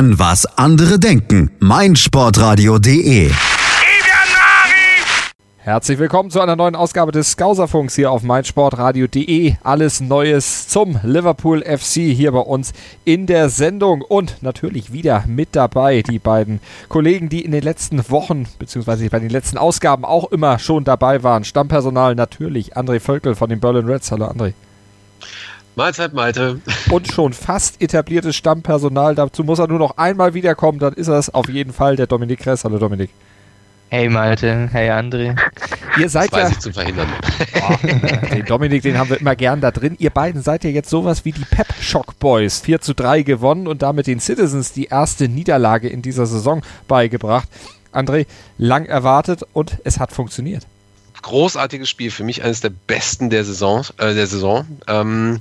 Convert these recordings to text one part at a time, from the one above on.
hören, was andere denken. meinsportradio.de Herzlich willkommen zu einer neuen Ausgabe des Skauserfunks hier auf meinsportradio.de. Alles Neues zum Liverpool FC hier bei uns in der Sendung und natürlich wieder mit dabei die beiden Kollegen, die in den letzten Wochen beziehungsweise bei den letzten Ausgaben auch immer schon dabei waren. Stammpersonal natürlich André Völkel von den Berlin Reds. Hallo André. Mahlzeit, Malte. Und schon fast etabliertes Stammpersonal. Dazu muss er nur noch einmal wiederkommen, dann ist er es auf jeden Fall der Dominik Kress. Hallo Dominik. Hey Malte, hey André. Ihr seid das weiß ja. ich zu verhindern. Oh, den Dominik, den haben wir immer gern da drin. Ihr beiden seid ja jetzt sowas wie die Pep Shock Boys. 4 zu 3 gewonnen und damit den Citizens die erste Niederlage in dieser Saison beigebracht. André, lang erwartet und es hat funktioniert. Großartiges Spiel, für mich eines der besten der Saison. Äh, der Saison. Ähm,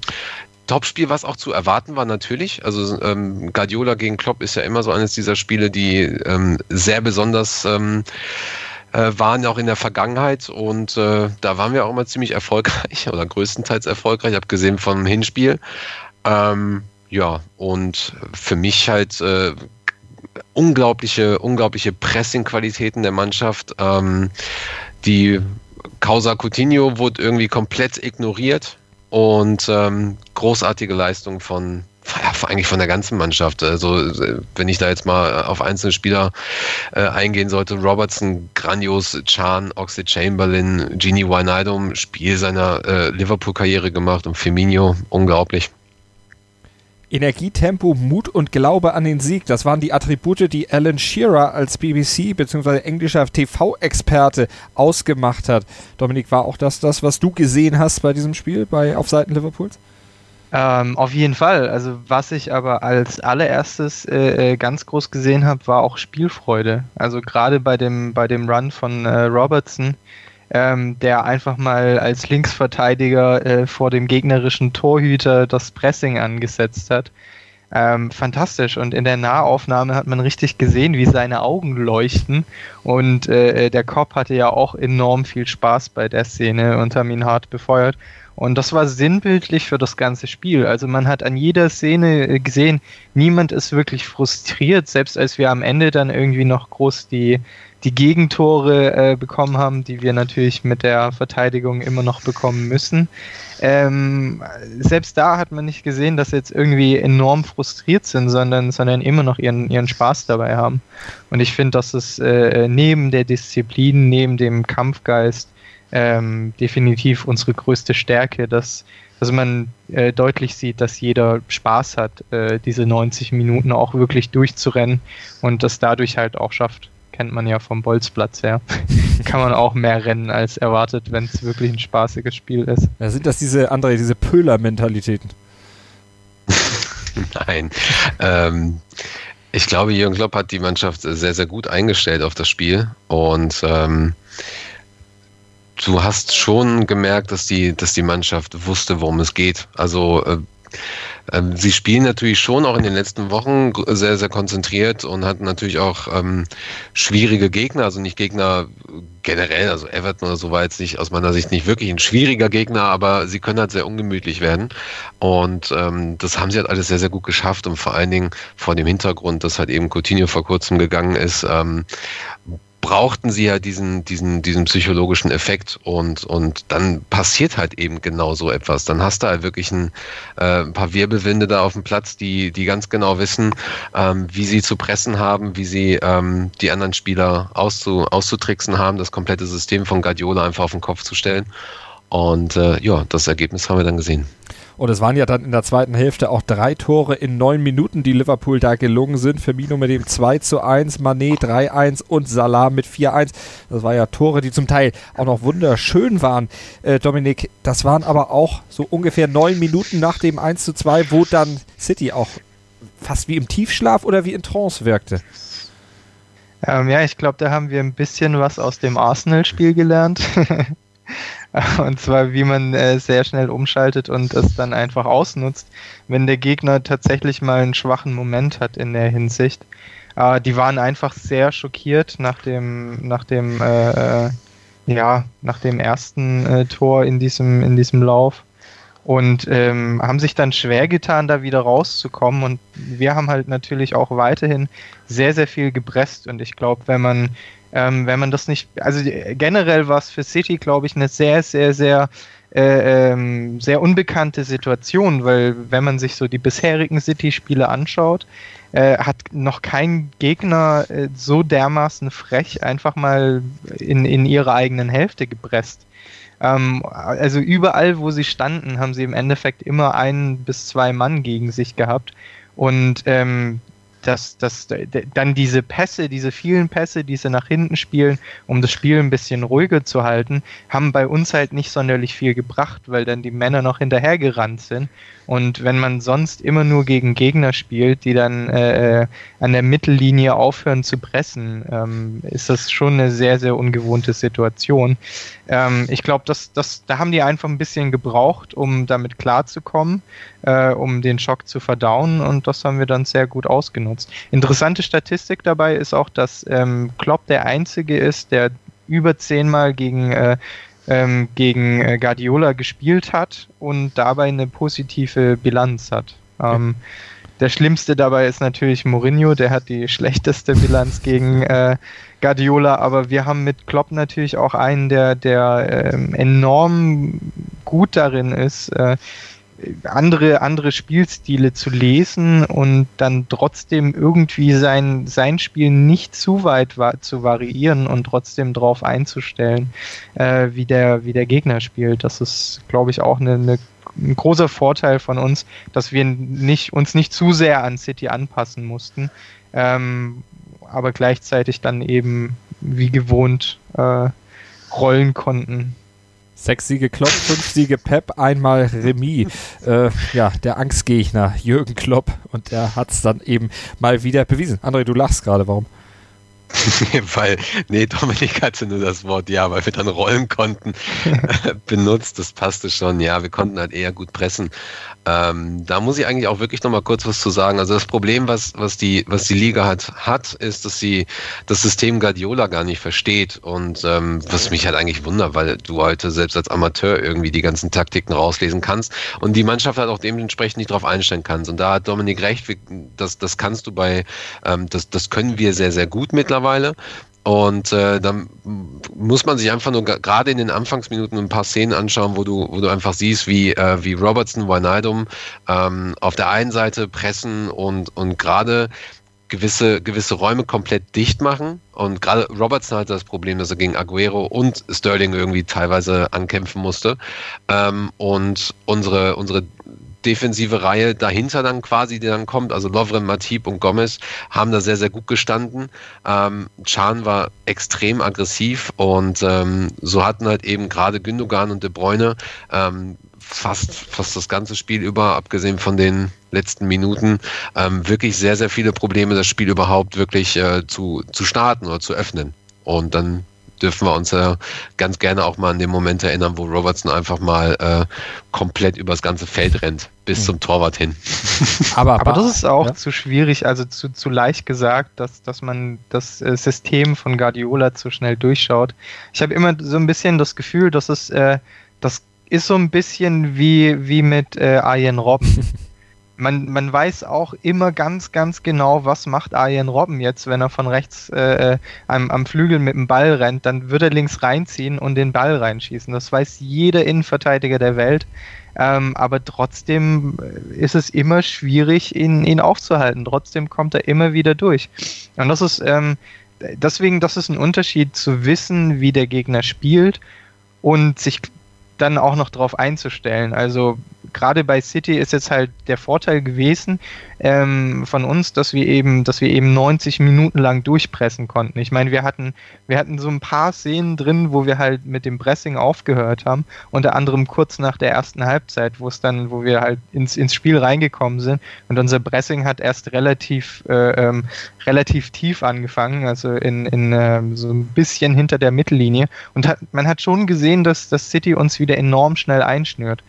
Topspiel, was auch zu erwarten war, natürlich. Also ähm, Guardiola gegen Klopp ist ja immer so eines dieser Spiele, die ähm, sehr besonders ähm, äh, waren, auch in der Vergangenheit. Und äh, da waren wir auch immer ziemlich erfolgreich oder größtenteils erfolgreich, abgesehen vom Hinspiel. Ähm, ja, und für mich halt äh, unglaubliche, unglaubliche Pressing-Qualitäten der Mannschaft. Ähm, die Causa Coutinho wurde irgendwie komplett ignoriert und ähm, großartige Leistung von eigentlich von der ganzen Mannschaft. Also wenn ich da jetzt mal auf einzelne Spieler äh, eingehen sollte, Robertson, grandios, Chan, Oxlade Chamberlain, Genie Wijnaldum, Spiel seiner äh, Liverpool-Karriere gemacht und Firmino, unglaublich. Energie, Tempo, Mut und Glaube an den Sieg, das waren die Attribute, die Alan Shearer als BBC bzw. englischer TV-Experte ausgemacht hat. Dominik, war auch das das, was du gesehen hast bei diesem Spiel bei auf Seiten Liverpools? Ähm, auf jeden Fall. Also was ich aber als allererstes äh, ganz groß gesehen habe, war auch Spielfreude. Also gerade bei dem bei dem Run von äh, Robertson, ähm, der einfach mal als Linksverteidiger äh, vor dem gegnerischen Torhüter das Pressing angesetzt hat. Ähm, fantastisch. Und in der Nahaufnahme hat man richtig gesehen, wie seine Augen leuchten. Und äh, der Kopf hatte ja auch enorm viel Spaß bei der Szene und haben ihn hart befeuert. Und das war sinnbildlich für das ganze Spiel. Also man hat an jeder Szene gesehen, niemand ist wirklich frustriert, selbst als wir am Ende dann irgendwie noch groß die, die Gegentore äh, bekommen haben, die wir natürlich mit der Verteidigung immer noch bekommen müssen. Ähm, selbst da hat man nicht gesehen, dass sie jetzt irgendwie enorm frustriert sind, sondern, sondern immer noch ihren, ihren Spaß dabei haben. Und ich finde, dass es äh, neben der Disziplin, neben dem Kampfgeist, ähm, definitiv unsere größte Stärke, dass, dass man äh, deutlich sieht, dass jeder Spaß hat, äh, diese 90 Minuten auch wirklich durchzurennen und das dadurch halt auch schafft. Kennt man ja vom Bolzplatz her. Kann man auch mehr rennen als erwartet, wenn es wirklich ein spaßiges Spiel ist. Ja, sind das diese, André, diese Pöhler-Mentalitäten? Nein. Ähm, ich glaube, Jürgen Klopp hat die Mannschaft sehr, sehr gut eingestellt auf das Spiel und ähm, du hast schon gemerkt, dass die, dass die Mannschaft wusste, worum es geht. Also äh, äh, sie spielen natürlich schon auch in den letzten Wochen sehr, sehr konzentriert und hatten natürlich auch ähm, schwierige Gegner, also nicht Gegner generell, also Everton oder so war jetzt nicht aus meiner Sicht nicht wirklich ein schwieriger Gegner, aber sie können halt sehr ungemütlich werden. Und ähm, das haben sie halt alles sehr, sehr gut geschafft und vor allen Dingen vor dem Hintergrund, dass halt eben Coutinho vor kurzem gegangen ist, ähm, brauchten sie ja diesen, diesen, diesen psychologischen Effekt und, und dann passiert halt eben genau so etwas. Dann hast du halt wirklich ein, äh, ein paar Wirbelwinde da auf dem Platz, die, die ganz genau wissen, ähm, wie sie zu pressen haben, wie sie ähm, die anderen Spieler auszu, auszutricksen haben, das komplette System von Guardiola einfach auf den Kopf zu stellen. Und äh, ja, das Ergebnis haben wir dann gesehen. Und es waren ja dann in der zweiten Hälfte auch drei Tore in neun Minuten, die Liverpool da gelungen sind. Firmino mit dem 2 zu 1, Manet 3-1 und Salah mit 4-1. Das war ja Tore, die zum Teil auch noch wunderschön waren. Äh, Dominik, das waren aber auch so ungefähr neun Minuten nach dem 1 zu 2, wo dann City auch fast wie im Tiefschlaf oder wie in Trance wirkte. Ähm, ja, ich glaube, da haben wir ein bisschen was aus dem Arsenal-Spiel gelernt. Und zwar, wie man äh, sehr schnell umschaltet und es dann einfach ausnutzt, wenn der Gegner tatsächlich mal einen schwachen Moment hat in der Hinsicht. Äh, die waren einfach sehr schockiert nach dem, nach dem, äh, ja, nach dem ersten äh, Tor in diesem, in diesem Lauf. und ähm, haben sich dann schwer getan, da wieder rauszukommen. Und wir haben halt natürlich auch weiterhin sehr, sehr viel gepresst. Und ich glaube, wenn man, ähm, wenn man das nicht, also generell war es für City, glaube ich, eine sehr, sehr, sehr äh, ähm, sehr unbekannte Situation, weil wenn man sich so die bisherigen City-Spiele anschaut, äh, hat noch kein Gegner äh, so dermaßen frech einfach mal in, in ihre eigenen Hälfte gepresst. Ähm, also überall, wo sie standen, haben sie im Endeffekt immer ein bis zwei Mann gegen sich gehabt. Und ähm, dass, dass dann diese Pässe, diese vielen Pässe, die sie nach hinten spielen, um das Spiel ein bisschen ruhiger zu halten, haben bei uns halt nicht sonderlich viel gebracht, weil dann die Männer noch hinterhergerannt sind. Und wenn man sonst immer nur gegen Gegner spielt, die dann äh, äh, an der Mittellinie aufhören zu pressen, ähm, ist das schon eine sehr, sehr ungewohnte Situation. Ähm, ich glaube, das, das, da haben die einfach ein bisschen gebraucht, um damit klarzukommen, äh, um den Schock zu verdauen und das haben wir dann sehr gut ausgenutzt. Interessante Statistik dabei ist auch, dass ähm, Klopp der Einzige ist, der über zehnmal gegen äh, ähm, gegen äh, Guardiola gespielt hat und dabei eine positive Bilanz hat. Ähm, der schlimmste dabei ist natürlich Mourinho, der hat die schlechteste Bilanz gegen äh, Guardiola, aber wir haben mit Klopp natürlich auch einen, der, der ähm, enorm gut darin ist, äh, andere, andere Spielstile zu lesen und dann trotzdem irgendwie sein, sein Spiel nicht zu weit wa zu variieren und trotzdem darauf einzustellen, äh, wie, der, wie der Gegner spielt. Das ist, glaube ich, auch eine, eine, ein großer Vorteil von uns, dass wir nicht, uns nicht zu sehr an City anpassen mussten, ähm, aber gleichzeitig dann eben wie gewohnt äh, rollen konnten. Sechs Siege Klopp, fünf Siege Pep, einmal Remis. Äh, ja, der Angstgegner Jürgen Klopp und er hat es dann eben mal wieder bewiesen. André, du lachst gerade, warum? weil, nee, Dominik hatte nur das Wort ja, weil wir dann rollen konnten, benutzt. Das passte schon. Ja, wir konnten halt eher gut pressen. Ähm, da muss ich eigentlich auch wirklich nochmal kurz was zu sagen. Also das Problem, was, was, die, was die Liga hat, hat, ist, dass sie das System Guardiola gar nicht versteht. Und ähm, was mich halt eigentlich wundert, weil du heute selbst als Amateur irgendwie die ganzen Taktiken rauslesen kannst und die Mannschaft halt auch dementsprechend nicht drauf einstellen kannst. Und da hat Dominik recht, das, das kannst du bei, ähm, das, das können wir sehr, sehr gut mittlerweile. Und äh, dann muss man sich einfach nur gerade in den Anfangsminuten ein paar Szenen anschauen, wo du, wo du einfach siehst, wie, äh, wie Robertson, Wijnaldum ähm, auf der einen Seite pressen und, und gerade gewisse, gewisse Räume komplett dicht machen. Und gerade Robertson hatte das Problem, dass er gegen Aguero und Sterling irgendwie teilweise ankämpfen musste. Ähm, und unsere, unsere defensive Reihe dahinter dann quasi, die dann kommt, also Lovren, Matip und Gomez, haben da sehr, sehr gut gestanden. Ähm, Chan war extrem aggressiv und ähm, so hatten halt eben gerade Gündogan und De Bruyne ähm, fast, fast das ganze Spiel über, abgesehen von den letzten Minuten, ähm, wirklich sehr, sehr viele Probleme, das Spiel überhaupt wirklich äh, zu, zu starten oder zu öffnen. Und dann dürfen wir uns ja ganz gerne auch mal an den Moment erinnern, wo Robertson einfach mal äh, komplett übers ganze Feld rennt, bis mhm. zum Torwart hin. Aber, aber das ist auch ja? zu schwierig, also zu, zu leicht gesagt, dass, dass man das äh, System von Guardiola zu schnell durchschaut. Ich habe immer so ein bisschen das Gefühl, dass es äh, das ist so ein bisschen wie, wie mit äh, Arjen Robben. man, man weiß auch immer ganz, ganz genau, was macht Arjen Robben jetzt, wenn er von rechts äh, äh, am, am Flügel mit dem Ball rennt, dann wird er links reinziehen und den Ball reinschießen. Das weiß jeder Innenverteidiger der Welt. Ähm, aber trotzdem ist es immer schwierig, ihn, ihn aufzuhalten. Trotzdem kommt er immer wieder durch. Und das ist ähm, deswegen, das ist ein Unterschied zu wissen, wie der Gegner spielt und sich dann auch noch darauf einzustellen. Also gerade bei City ist jetzt halt der Vorteil gewesen ähm, von uns, dass wir eben, dass wir eben 90 Minuten lang durchpressen konnten. Ich meine, wir hatten, wir hatten so ein paar Szenen drin, wo wir halt mit dem Pressing aufgehört haben, unter anderem kurz nach der ersten Halbzeit, wo es dann, wo wir halt ins, ins Spiel reingekommen sind und unser Pressing hat erst relativ, äh, ähm, relativ tief angefangen, also in, in äh, so ein bisschen hinter der Mittellinie und hat, man hat schon gesehen, dass das City uns wieder enorm schnell einschnürt.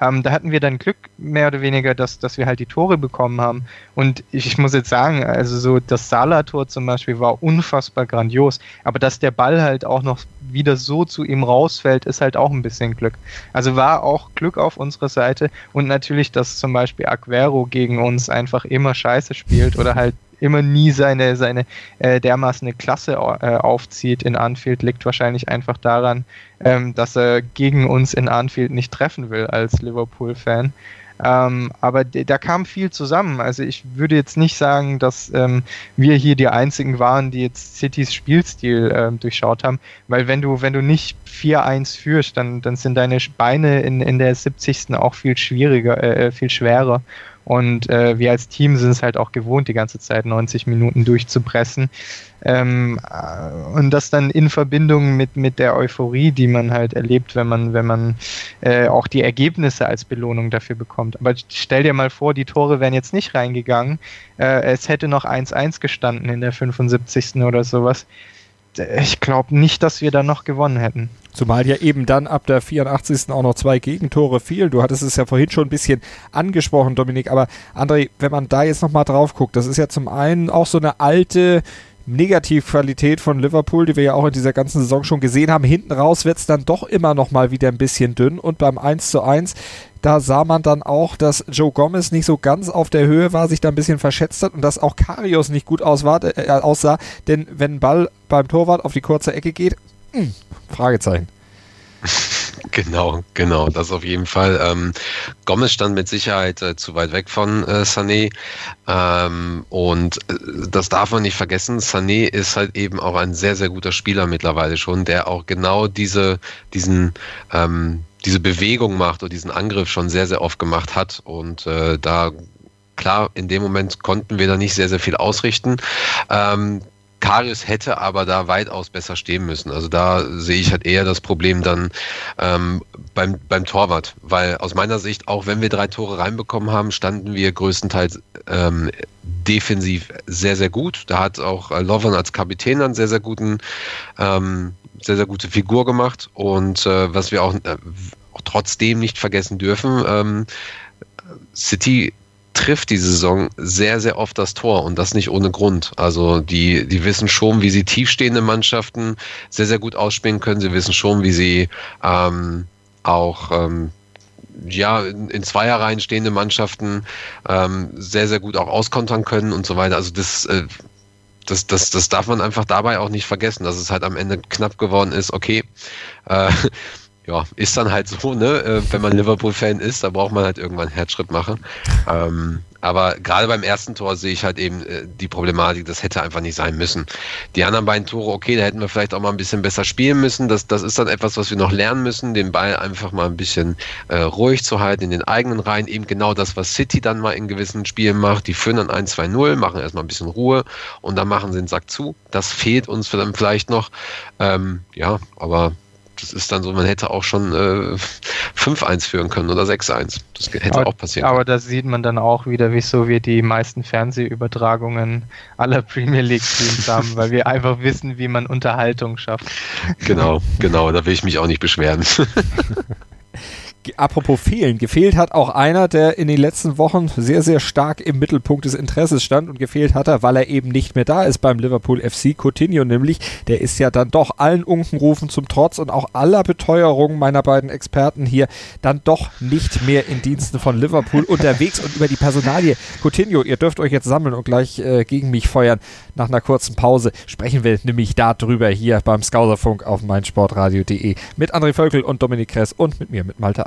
Ähm, da hatten wir dann Glück, mehr oder weniger, dass, dass wir halt die Tore bekommen haben. Und ich, ich muss jetzt sagen, also so das Salah-Tor zum Beispiel war unfassbar grandios. Aber dass der Ball halt auch noch wieder so zu ihm rausfällt, ist halt auch ein bisschen Glück. Also war auch Glück auf unserer Seite und natürlich, dass zum Beispiel Aguero gegen uns einfach immer scheiße spielt oder halt immer nie seine, seine äh, dermaßen eine Klasse äh, aufzieht in Anfield, liegt wahrscheinlich einfach daran, ähm, dass er gegen uns in Anfield nicht treffen will als Liverpool-Fan. Ähm, aber da kam viel zusammen. Also ich würde jetzt nicht sagen, dass ähm, wir hier die einzigen waren, die jetzt Citys Spielstil ähm, durchschaut haben, weil wenn du, wenn du nicht 4-1 führst, dann, dann sind deine Beine in, in der 70. auch viel schwieriger, äh, äh, viel schwerer. Und äh, wir als Team sind es halt auch gewohnt, die ganze Zeit 90 Minuten durchzupressen. Ähm, äh, und das dann in Verbindung mit, mit der Euphorie, die man halt erlebt, wenn man, wenn man äh, auch die Ergebnisse als Belohnung dafür bekommt. Aber stell dir mal vor, die Tore wären jetzt nicht reingegangen. Äh, es hätte noch 1-1 gestanden in der 75. oder sowas ich glaube nicht, dass wir da noch gewonnen hätten. Zumal ja eben dann ab der 84. auch noch zwei Gegentore fielen. Du hattest es ja vorhin schon ein bisschen angesprochen, Dominik. Aber André, wenn man da jetzt nochmal drauf guckt, das ist ja zum einen auch so eine alte Negativqualität von Liverpool, die wir ja auch in dieser ganzen Saison schon gesehen haben. Hinten raus wird es dann doch immer noch mal wieder ein bisschen dünn und beim 1 zu 1, da sah man dann auch, dass Joe Gomez nicht so ganz auf der Höhe war, sich da ein bisschen verschätzt hat und dass auch Karius nicht gut auswar, äh, aussah, denn wenn Ball beim Torwart auf die kurze Ecke geht, mh, hm, Fragezeichen. Genau, genau, das auf jeden Fall. Ähm, Gomez stand mit Sicherheit äh, zu weit weg von äh, Sané ähm, und äh, das darf man nicht vergessen. Sané ist halt eben auch ein sehr, sehr guter Spieler mittlerweile schon, der auch genau diese, diesen, ähm, diese Bewegung macht oder diesen Angriff schon sehr, sehr oft gemacht hat und äh, da klar, in dem Moment konnten wir da nicht sehr, sehr viel ausrichten. Ähm, Karius hätte aber da weitaus besser stehen müssen. Also da sehe ich halt eher das Problem dann ähm, beim, beim Torwart, weil aus meiner Sicht, auch wenn wir drei Tore reinbekommen haben, standen wir größtenteils ähm, defensiv sehr, sehr gut. Da hat auch äh, Lovan als Kapitän einen sehr, sehr guten, ähm, sehr, sehr gute Figur gemacht. Und äh, was wir auch, äh, auch trotzdem nicht vergessen dürfen, ähm, City trifft die Saison sehr, sehr oft das Tor und das nicht ohne Grund. Also die, die wissen schon, wie sie tiefstehende Mannschaften sehr, sehr gut ausspielen können. Sie wissen schon, wie sie ähm, auch ähm, ja, in, Zweierreihen stehende Mannschaften ähm, sehr, sehr gut auch auskontern können und so weiter. Also das, äh, das, das, das darf man einfach dabei auch nicht vergessen, dass es halt am Ende knapp geworden ist. Okay, äh, ja, ist dann halt so, ne? Äh, wenn man Liverpool-Fan ist, da braucht man halt irgendwann einen Herzschritt machen. Ähm, aber gerade beim ersten Tor sehe ich halt eben äh, die Problematik, das hätte einfach nicht sein müssen. Die anderen beiden Tore, okay, da hätten wir vielleicht auch mal ein bisschen besser spielen müssen. Das, das ist dann etwas, was wir noch lernen müssen, den Ball einfach mal ein bisschen äh, ruhig zu halten in den eigenen Reihen. Eben genau das, was City dann mal in gewissen Spielen macht. Die führen dann 1-2-0, machen erstmal ein bisschen Ruhe und dann machen sie den Sack zu. Das fehlt uns dann vielleicht noch. Ähm, ja, aber das ist dann so, man hätte auch schon äh, 5-1 führen können oder 6-1. Das hätte aber, auch passieren Aber da sieht man dann auch wieder, wieso wir die meisten Fernsehübertragungen aller Premier League-Teams haben, weil wir einfach wissen, wie man Unterhaltung schafft. Genau, genau, da will ich mich auch nicht beschweren. apropos fehlen, gefehlt hat auch einer, der in den letzten Wochen sehr, sehr stark im Mittelpunkt des Interesses stand und gefehlt hat er, weil er eben nicht mehr da ist beim Liverpool FC. Coutinho nämlich, der ist ja dann doch allen Unkenrufen zum Trotz und auch aller Beteuerungen meiner beiden Experten hier dann doch nicht mehr in Diensten von Liverpool unterwegs und über die Personalie. Coutinho, ihr dürft euch jetzt sammeln und gleich äh, gegen mich feuern. Nach einer kurzen Pause sprechen wir nämlich darüber hier beim Skauserfunk auf meinsportradio.de mit André Völkel und Dominik Kress und mit mir, mit Malte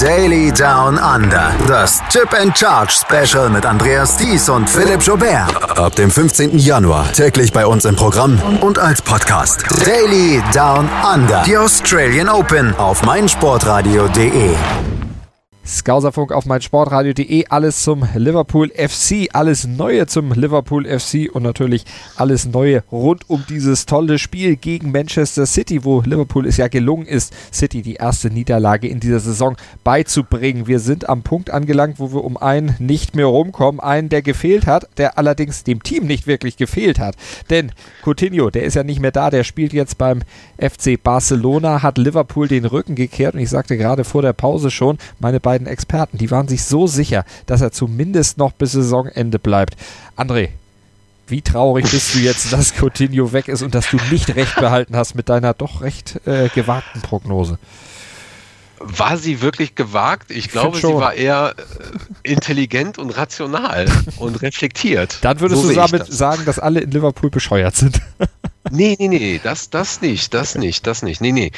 Daily Down Under. Das Chip and Charge Special mit Andreas Thies und Philipp Jobert. Ab dem 15. Januar täglich bei uns im Programm und als Podcast. Daily Down Under. Die Australian Open auf meinsportradio.de. Skauserfunk auf meinsportradio.de. Alles zum Liverpool FC, alles Neue zum Liverpool FC und natürlich alles Neue rund um dieses tolle Spiel gegen Manchester City, wo Liverpool es ja gelungen ist, City die erste Niederlage in dieser Saison beizubringen. Wir sind am Punkt angelangt, wo wir um einen nicht mehr rumkommen. Einen, der gefehlt hat, der allerdings dem Team nicht wirklich gefehlt hat. Denn Coutinho, der ist ja nicht mehr da, der spielt jetzt beim FC Barcelona, hat Liverpool den Rücken gekehrt und ich sagte gerade vor der Pause schon, meine beiden beiden Experten, die waren sich so sicher, dass er zumindest noch bis Saisonende bleibt. André, wie traurig bist du jetzt, dass Coutinho weg ist und dass du nicht recht behalten hast mit deiner doch recht äh, gewagten Prognose? War sie wirklich gewagt? Ich, ich glaube, sie war eher äh, intelligent und rational und reflektiert. Dann würdest so du damit das. sagen, dass alle in Liverpool bescheuert sind. Nee, nee, nee, das, das nicht, das nicht, das nicht. Nee, nee.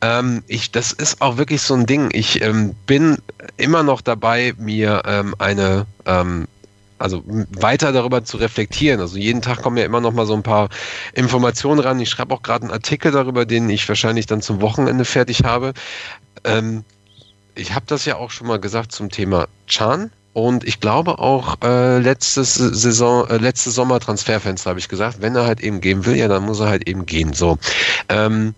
Ähm, ich, das ist auch wirklich so ein Ding. Ich ähm, bin immer noch dabei, mir ähm, eine, ähm, also weiter darüber zu reflektieren. Also jeden Tag kommen ja immer noch mal so ein paar Informationen ran. Ich schreibe auch gerade einen Artikel darüber, den ich wahrscheinlich dann zum Wochenende fertig habe. Ähm, ich habe das ja auch schon mal gesagt zum Thema Chan. Und ich glaube auch äh, letztes Saison, äh, letzte Sommer Transferfenster habe ich gesagt, wenn er halt eben gehen will, ja, dann muss er halt eben gehen. So. Ähm,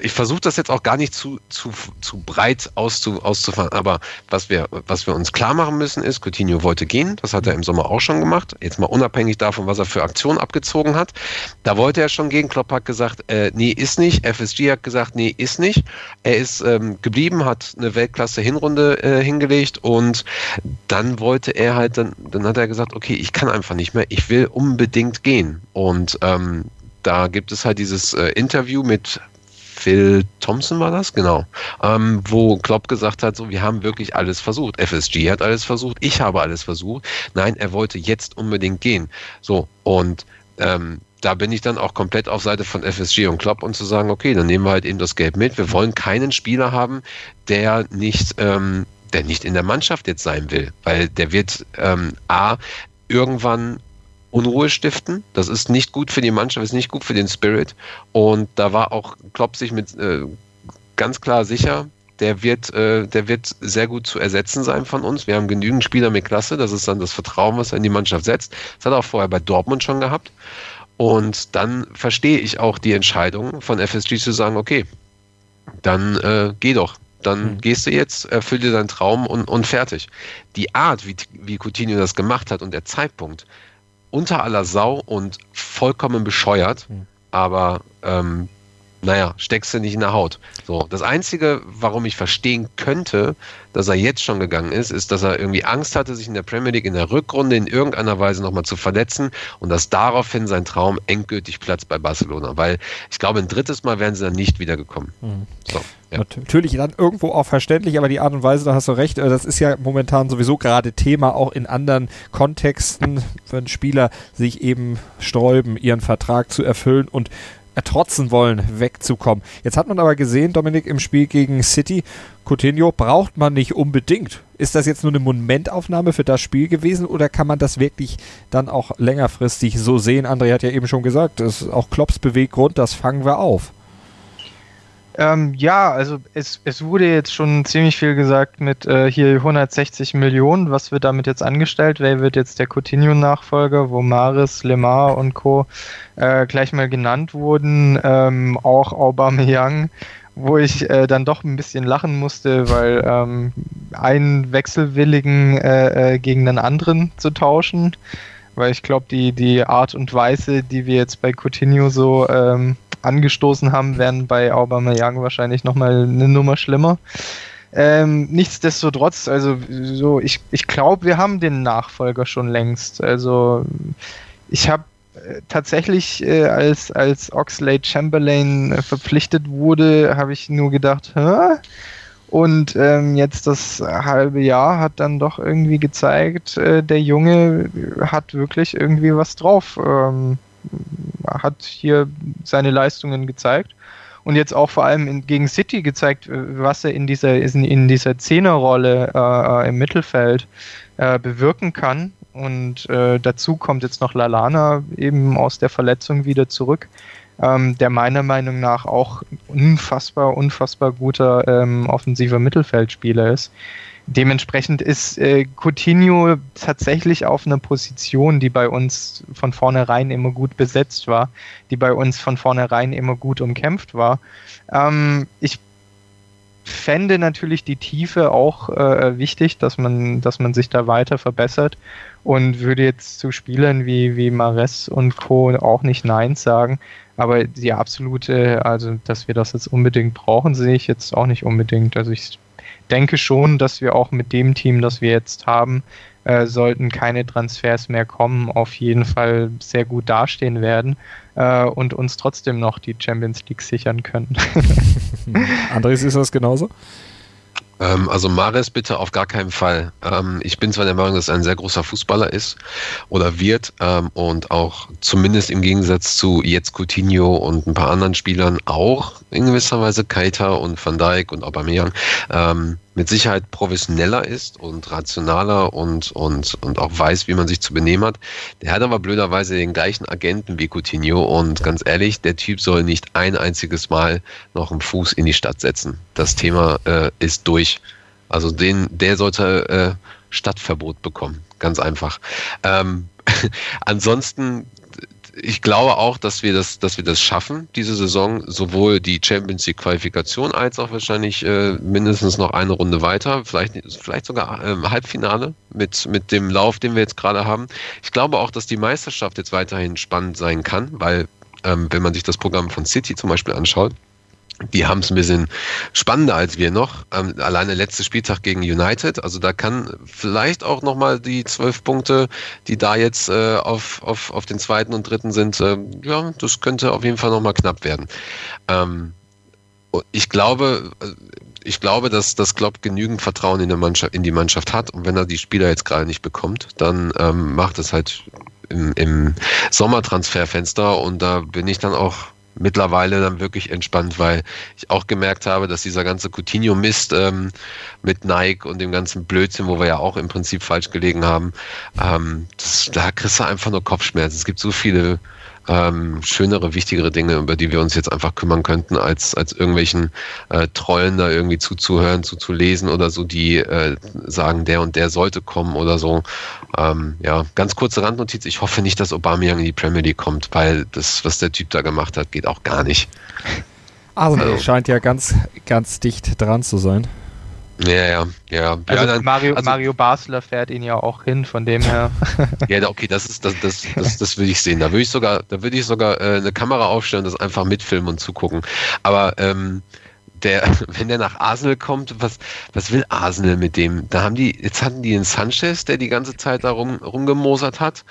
ich versuche das jetzt auch gar nicht zu, zu, zu breit auszu, auszufahren, aber was wir, was wir uns klar machen müssen ist, Coutinho wollte gehen, das hat er im Sommer auch schon gemacht, jetzt mal unabhängig davon, was er für Aktionen abgezogen hat. Da wollte er schon gehen, Klopp hat gesagt, äh, nee, ist nicht, FSG hat gesagt, nee, ist nicht. Er ist ähm, geblieben, hat eine Weltklasse-Hinrunde äh, hingelegt und dann wollte er halt, dann, dann hat er gesagt, okay, ich kann einfach nicht mehr, ich will unbedingt gehen. Und ähm, da gibt es halt dieses äh, Interview mit Phil Thompson war das, genau, ähm, wo Klopp gesagt hat, so, wir haben wirklich alles versucht. FSG hat alles versucht, ich habe alles versucht. Nein, er wollte jetzt unbedingt gehen. So, und ähm, da bin ich dann auch komplett auf Seite von FSG und Klopp und zu sagen, okay, dann nehmen wir halt eben das Geld mit. Wir wollen keinen Spieler haben, der nicht, ähm, der nicht in der Mannschaft jetzt sein will, weil der wird ähm, A irgendwann Unruhe stiften. Das ist nicht gut für die Mannschaft, ist nicht gut für den Spirit. Und da war auch Klopp sich mit äh, ganz klar sicher, der wird, äh, der wird sehr gut zu ersetzen sein von uns. Wir haben genügend Spieler mit Klasse. Das ist dann das Vertrauen, was er in die Mannschaft setzt. Das hat er auch vorher bei Dortmund schon gehabt. Und dann verstehe ich auch die Entscheidung von FSG zu sagen, okay, dann äh, geh doch. Dann mhm. gehst du jetzt, erfüll dir deinen Traum und, und fertig. Die Art, wie, wie Coutinho das gemacht hat und der Zeitpunkt, unter aller Sau und vollkommen bescheuert, mhm. aber ähm, naja, steckst du nicht in der Haut. So, das Einzige, warum ich verstehen könnte, dass er jetzt schon gegangen ist, ist, dass er irgendwie Angst hatte, sich in der Premier League in der Rückrunde in irgendeiner Weise nochmal zu verletzen und dass daraufhin sein Traum endgültig platzt bei Barcelona. Weil ich glaube, ein drittes Mal wären sie dann nicht wiedergekommen. Mhm. So. Ja. Natürlich dann irgendwo auch verständlich, aber die Art und Weise, da hast du recht, äh, das ist ja momentan sowieso gerade Thema, auch in anderen Kontexten, wenn Spieler sich eben sträuben, ihren Vertrag zu erfüllen und ertrotzen wollen, wegzukommen. Jetzt hat man aber gesehen, Dominik, im Spiel gegen City, Coutinho braucht man nicht unbedingt. Ist das jetzt nur eine Momentaufnahme für das Spiel gewesen oder kann man das wirklich dann auch längerfristig so sehen? André hat ja eben schon gesagt, das ist auch Klopps Beweggrund, das fangen wir auf. Ähm, ja, also es, es wurde jetzt schon ziemlich viel gesagt mit äh, hier 160 Millionen. Was wird damit jetzt angestellt? Wer wird jetzt der Coutinho-Nachfolger, wo Maris, Lemar und Co. Äh, gleich mal genannt wurden? Ähm, auch Aubameyang, wo ich äh, dann doch ein bisschen lachen musste, weil ähm, einen Wechselwilligen äh, äh, gegen den anderen zu tauschen, weil ich glaube, die, die Art und Weise, die wir jetzt bei Coutinho so ähm, angestoßen haben, wären bei Aubameyang wahrscheinlich nochmal eine Nummer schlimmer. Ähm, nichtsdestotrotz, also so, ich, ich glaube, wir haben den Nachfolger schon längst. Also ich habe äh, tatsächlich, äh, als, als Oxlade Chamberlain äh, verpflichtet wurde, habe ich nur gedacht, Hä? Und ähm, jetzt das halbe Jahr hat dann doch irgendwie gezeigt, äh, der Junge hat wirklich irgendwie was drauf. Ähm, hat hier seine Leistungen gezeigt und jetzt auch vor allem in, gegen City gezeigt, äh, was er in dieser, in, dieser Zehnerrolle äh, im Mittelfeld äh, bewirken kann. Und äh, dazu kommt jetzt noch Lalana eben aus der Verletzung wieder zurück, ähm, der meiner Meinung nach auch unfassbar, unfassbar guter ähm, offensiver Mittelfeldspieler ist. Dementsprechend ist äh, Coutinho tatsächlich auf einer Position, die bei uns von vornherein immer gut besetzt war, die bei uns von vornherein immer gut umkämpft war. Ähm, ich fände natürlich die Tiefe auch äh, wichtig, dass man, dass man sich da weiter verbessert und würde jetzt zu Spielern wie, wie Mares und Co. auch nicht Nein sagen. Aber die absolute, also dass wir das jetzt unbedingt brauchen, sehe ich jetzt auch nicht unbedingt. Also ich denke schon, dass wir auch mit dem Team, das wir jetzt haben, äh, sollten keine Transfers mehr kommen, auf jeden Fall sehr gut dastehen werden äh, und uns trotzdem noch die Champions League sichern können. Andres, ist das genauso? Ähm, also Mares bitte auf gar keinen Fall. Ähm, ich bin zwar der Meinung, dass er ein sehr großer Fußballer ist oder wird ähm, und auch zumindest im Gegensatz zu jetzt Coutinho und ein paar anderen Spielern auch in gewisser Weise Keita und Van Dijk und Aubameyang ähm, mit Sicherheit professioneller ist und rationaler und, und, und auch weiß, wie man sich zu benehmen hat. Der hat aber blöderweise den gleichen Agenten wie Coutinho und ganz ehrlich, der Typ soll nicht ein einziges Mal noch einen Fuß in die Stadt setzen. Das Thema äh, ist durch. Also den, der sollte äh, Stadtverbot bekommen. Ganz einfach. Ähm, ansonsten ich glaube auch, dass wir das, dass wir das schaffen, diese Saison, sowohl die Champions League Qualifikation als auch wahrscheinlich äh, mindestens noch eine Runde weiter, vielleicht, vielleicht sogar äh, Halbfinale mit, mit dem Lauf, den wir jetzt gerade haben. Ich glaube auch, dass die Meisterschaft jetzt weiterhin spannend sein kann, weil ähm, wenn man sich das Programm von City zum Beispiel anschaut, die haben es ein bisschen spannender als wir noch. Ähm, alleine letzter Spieltag gegen United. Also da kann vielleicht auch nochmal die zwölf Punkte, die da jetzt äh, auf, auf, auf den zweiten und dritten sind, äh, ja, das könnte auf jeden Fall nochmal knapp werden. Ähm, ich glaube, äh, ich glaube, dass das Klopp genügend Vertrauen in, der Mannschaft, in die Mannschaft hat. Und wenn er die Spieler jetzt gerade nicht bekommt, dann ähm, macht es halt im, im Sommertransferfenster. Und da bin ich dann auch mittlerweile dann wirklich entspannt, weil ich auch gemerkt habe, dass dieser ganze Coutinho-Mist ähm, mit Nike und dem ganzen Blödsinn, wo wir ja auch im Prinzip falsch gelegen haben, ähm, das, da kriegst du einfach nur Kopfschmerzen. Es gibt so viele ähm, schönere, wichtigere Dinge, über die wir uns jetzt einfach kümmern könnten, als, als irgendwelchen äh, Trollen da irgendwie zuzuhören, zuzulesen oder so, die äh, sagen, der und der sollte kommen oder so. Ähm, ja, ganz kurze Randnotiz. Ich hoffe nicht, dass Aubameyang in die Premier League kommt, weil das, was der Typ da gemacht hat, geht auch gar nicht. Also, also scheint ja ganz, ganz dicht dran zu sein. Ja, ja, ja. Also ja dann, Mario, also, Mario Basler fährt ihn ja auch hin, von dem her. ja, okay, das ist das, das, das, das würde ich sehen. Da würde ich sogar, da würde ich sogar äh, eine Kamera aufstellen, das einfach mitfilmen und zugucken. Aber ähm, der, wenn der nach Arsenal kommt, was, was will Arsenal mit dem? Da haben die, jetzt hatten die einen Sanchez, der die ganze Zeit da rum, rumgemosert hat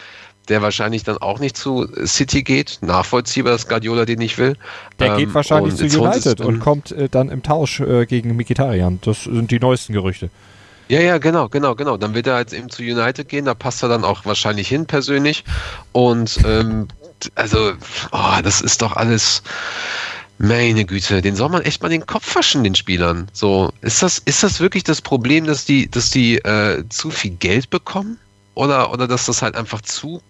der wahrscheinlich dann auch nicht zu City geht. Nachvollziehbar, dass Guardiola den nicht will. Der ähm, geht wahrscheinlich zu United und kommt äh, dann im Tausch äh, gegen Mikitarian. Das sind die neuesten Gerüchte. Ja, ja, genau, genau, genau. Dann wird er jetzt eben zu United gehen, da passt er dann auch wahrscheinlich hin persönlich. Und ähm, also, oh, das ist doch alles. Meine Güte, den soll man echt mal den Kopf waschen, den Spielern. So, ist das, ist das wirklich das Problem, dass die, dass die äh, zu viel Geld bekommen? Oder, oder dass das halt einfach zu,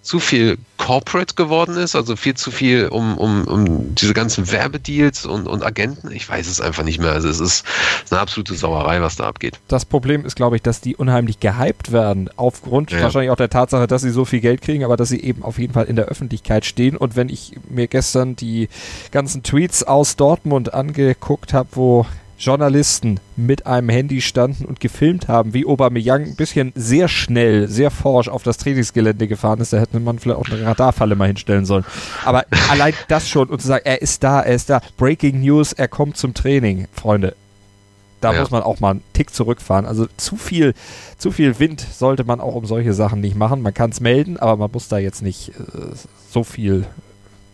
zu viel Corporate geworden ist, also viel zu viel um, um, um diese ganzen Werbedeals und, und Agenten. Ich weiß es einfach nicht mehr. Also es ist eine absolute Sauerei, was da abgeht. Das Problem ist, glaube ich, dass die unheimlich gehypt werden, aufgrund ja. wahrscheinlich auch der Tatsache, dass sie so viel Geld kriegen, aber dass sie eben auf jeden Fall in der Öffentlichkeit stehen. Und wenn ich mir gestern die ganzen Tweets aus Dortmund angeguckt habe, wo Journalisten mit einem Handy standen und gefilmt haben, wie Aubameyang ein bisschen sehr schnell, sehr forsch auf das Trainingsgelände gefahren ist. Da hätte man vielleicht auch eine Radarfalle mal hinstellen sollen. Aber allein das schon und zu sagen, er ist da, er ist da. Breaking News, er kommt zum Training, Freunde. Da ja. muss man auch mal einen Tick zurückfahren. Also zu viel, zu viel Wind sollte man auch um solche Sachen nicht machen. Man kann es melden, aber man muss da jetzt nicht äh, so viel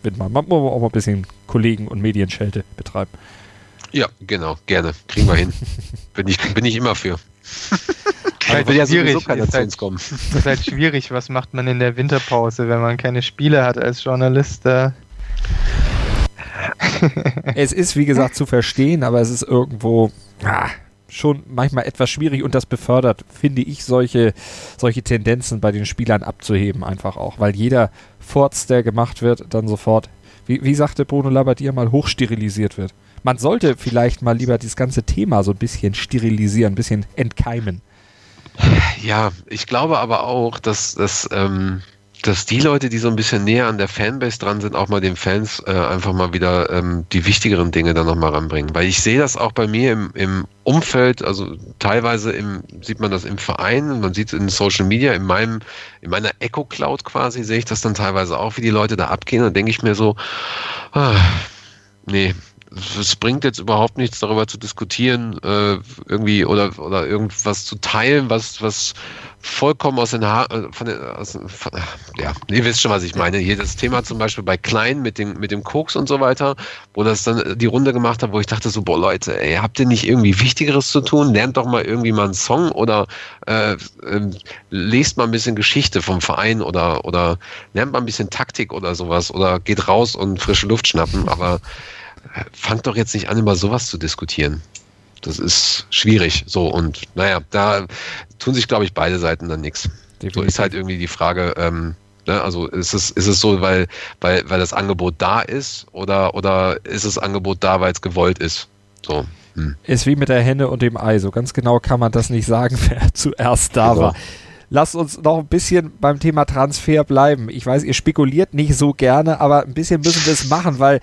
Wind machen. Man muss auch mal ein bisschen Kollegen- und Medienschelte betreiben. Ja, genau, gerne. Kriegen wir hin. bin, ich, bin ich immer für. Halt will ja schwierig. Ist halt, kommen. ist halt schwierig. Was macht man in der Winterpause, wenn man keine Spiele hat als Journalist? Äh es ist, wie gesagt, zu verstehen, aber es ist irgendwo ah, schon manchmal etwas schwierig und das befördert, finde ich, solche, solche Tendenzen bei den Spielern abzuheben, einfach auch, weil jeder Furz, der gemacht wird, dann sofort wie, wie sagte Bruno Labbadia mal, hochsterilisiert wird. Man sollte vielleicht mal lieber das ganze Thema so ein bisschen sterilisieren, ein bisschen entkeimen. Ja, ich glaube aber auch, dass, dass, ähm, dass die Leute, die so ein bisschen näher an der Fanbase dran sind, auch mal den Fans äh, einfach mal wieder ähm, die wichtigeren Dinge dann nochmal ranbringen. Weil ich sehe das auch bei mir im, im Umfeld, also teilweise im, sieht man das im Verein, man sieht es in Social Media, in meinem, in meiner Echo Cloud quasi, sehe ich das dann teilweise auch, wie die Leute da abgehen. Dann denke ich mir so, ah, nee, es bringt jetzt überhaupt nichts darüber zu diskutieren, äh, irgendwie oder, oder irgendwas zu teilen, was, was vollkommen aus den Haaren, äh, von den, aus, von, ja, ihr wisst schon, was ich meine. Hier das Thema zum Beispiel bei Klein mit dem, mit dem Koks und so weiter, wo das dann die Runde gemacht hat, wo ich dachte so, boah Leute, ey, habt ihr nicht irgendwie Wichtigeres zu tun? Lernt doch mal irgendwie mal einen Song oder äh, äh, lest mal ein bisschen Geschichte vom Verein oder, oder lernt mal ein bisschen Taktik oder sowas oder geht raus und frische Luft schnappen, aber fangt doch jetzt nicht an, über sowas zu diskutieren. Das ist schwierig. So, und naja, da tun sich, glaube ich, beide Seiten dann nichts. So ist halt irgendwie die Frage, ähm, ne, also ist es, ist es so, weil, weil, weil das Angebot da ist oder, oder ist das Angebot da, weil es gewollt ist? So. Hm. Ist wie mit der Henne und dem Ei. So ganz genau kann man das nicht sagen, wer zuerst da genau. war. Lasst uns noch ein bisschen beim Thema Transfer bleiben. Ich weiß, ihr spekuliert nicht so gerne, aber ein bisschen müssen wir es machen, weil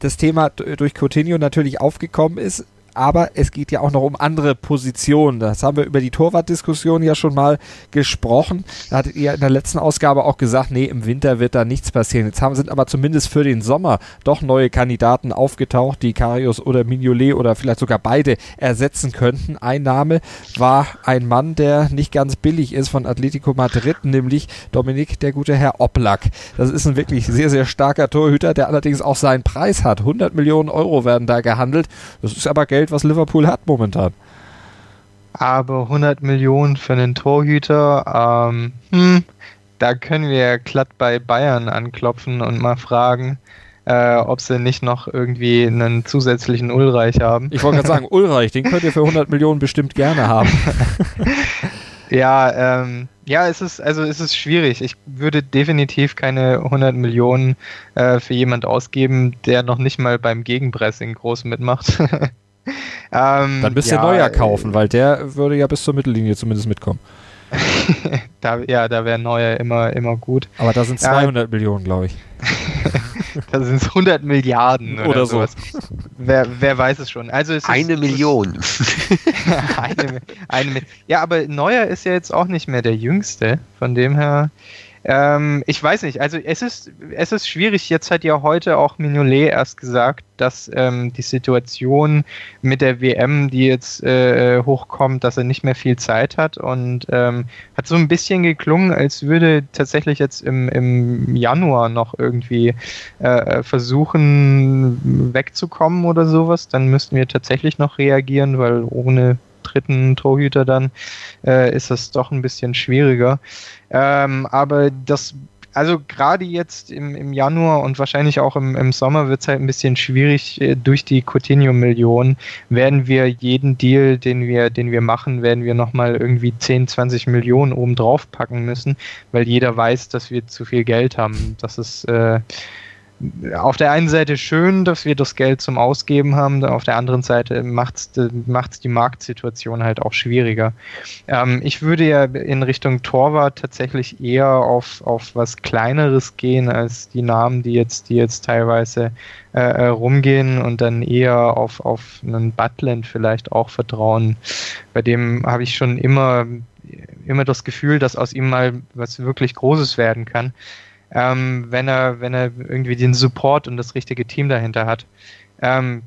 das Thema durch Coutinho natürlich aufgekommen ist aber es geht ja auch noch um andere Positionen. Das haben wir über die Torwartdiskussion ja schon mal gesprochen. Da hattet ihr in der letzten Ausgabe auch gesagt, nee, im Winter wird da nichts passieren. Jetzt haben, sind aber zumindest für den Sommer doch neue Kandidaten aufgetaucht, die Karius oder Mignolet oder vielleicht sogar beide ersetzen könnten. Ein Name war ein Mann, der nicht ganz billig ist von Atletico Madrid, nämlich Dominik, der gute Herr Oblak. Das ist ein wirklich sehr, sehr starker Torhüter, der allerdings auch seinen Preis hat. 100 Millionen Euro werden da gehandelt. Das ist aber Geld, Geld, was Liverpool hat momentan. Aber 100 Millionen für einen Torhüter, ähm, hm, da können wir glatt bei Bayern anklopfen und mal fragen, äh, ob sie nicht noch irgendwie einen zusätzlichen Ulreich haben. Ich wollte gerade sagen, Ulreich, den könnt ihr für 100 Millionen bestimmt gerne haben. ja, ähm, ja, es ist, also es ist schwierig. Ich würde definitiv keine 100 Millionen äh, für jemand ausgeben, der noch nicht mal beim Gegenpressing groß mitmacht. Ähm, Dann müsst ihr ja, Neuer kaufen, weil der würde ja bis zur Mittellinie zumindest mitkommen. da, ja, da wäre Neuer immer, immer gut. Aber da sind 200 äh, Millionen, glaube ich. da sind es 100 Milliarden oder, oder so. Wer, wer weiß es schon. Also es eine ist, Million. eine, eine, ja, aber Neuer ist ja jetzt auch nicht mehr der Jüngste. Von dem her ähm, ich weiß nicht, also es ist, es ist schwierig. Jetzt hat ja heute auch Mignolet erst gesagt, dass ähm, die Situation mit der WM, die jetzt äh, hochkommt, dass er nicht mehr viel Zeit hat und ähm, hat so ein bisschen geklungen, als würde tatsächlich jetzt im, im Januar noch irgendwie äh, versuchen wegzukommen oder sowas. Dann müssten wir tatsächlich noch reagieren, weil ohne dritten Torhüter dann äh, ist das doch ein bisschen schwieriger. Ähm, aber das also gerade jetzt im, im Januar und wahrscheinlich auch im, im Sommer wird es halt ein bisschen schwierig. Äh, durch die Coutinho-Millionen werden wir jeden Deal, den wir, den wir machen, werden wir nochmal irgendwie 10, 20 Millionen oben drauf packen müssen, weil jeder weiß, dass wir zu viel Geld haben. Das ist äh, auf der einen Seite schön, dass wir das Geld zum Ausgeben haben, auf der anderen Seite macht es die Marktsituation halt auch schwieriger. Ähm, ich würde ja in Richtung Torwart tatsächlich eher auf, auf was Kleineres gehen als die Namen, die jetzt, die jetzt teilweise äh, äh rumgehen und dann eher auf, auf einen Butland vielleicht auch vertrauen. Bei dem habe ich schon immer, immer das Gefühl, dass aus ihm mal was wirklich Großes werden kann ähm, wenn er, wenn er irgendwie den Support und das richtige Team dahinter hat. Ähm,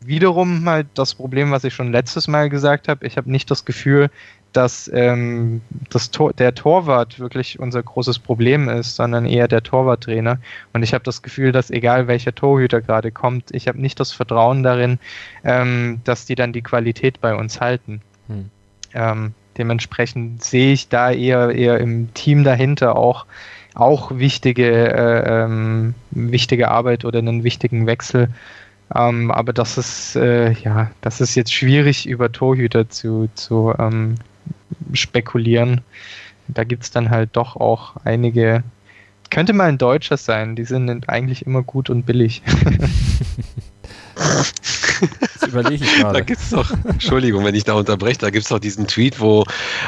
wiederum halt das Problem, was ich schon letztes Mal gesagt habe. Ich habe nicht das Gefühl, dass ähm, das Tor, der Torwart wirklich unser großes Problem ist, sondern eher der Torwarttrainer. Und ich habe das Gefühl, dass egal welcher Torhüter gerade kommt, ich habe nicht das Vertrauen darin, ähm, dass die dann die Qualität bei uns halten. Hm. Ähm, dementsprechend sehe ich da eher, eher im Team dahinter auch auch wichtige, äh, ähm, wichtige Arbeit oder einen wichtigen Wechsel. Ähm, aber das ist, äh, ja, das ist jetzt schwierig über Torhüter zu, zu ähm, spekulieren. Da gibt es dann halt doch auch einige könnte mal ein Deutscher sein. Die sind eigentlich immer gut und billig. Das überlege ich gerade. Da gibt es doch, Entschuldigung, wenn ich da unterbreche, da gibt es doch diesen Tweet, wo äh,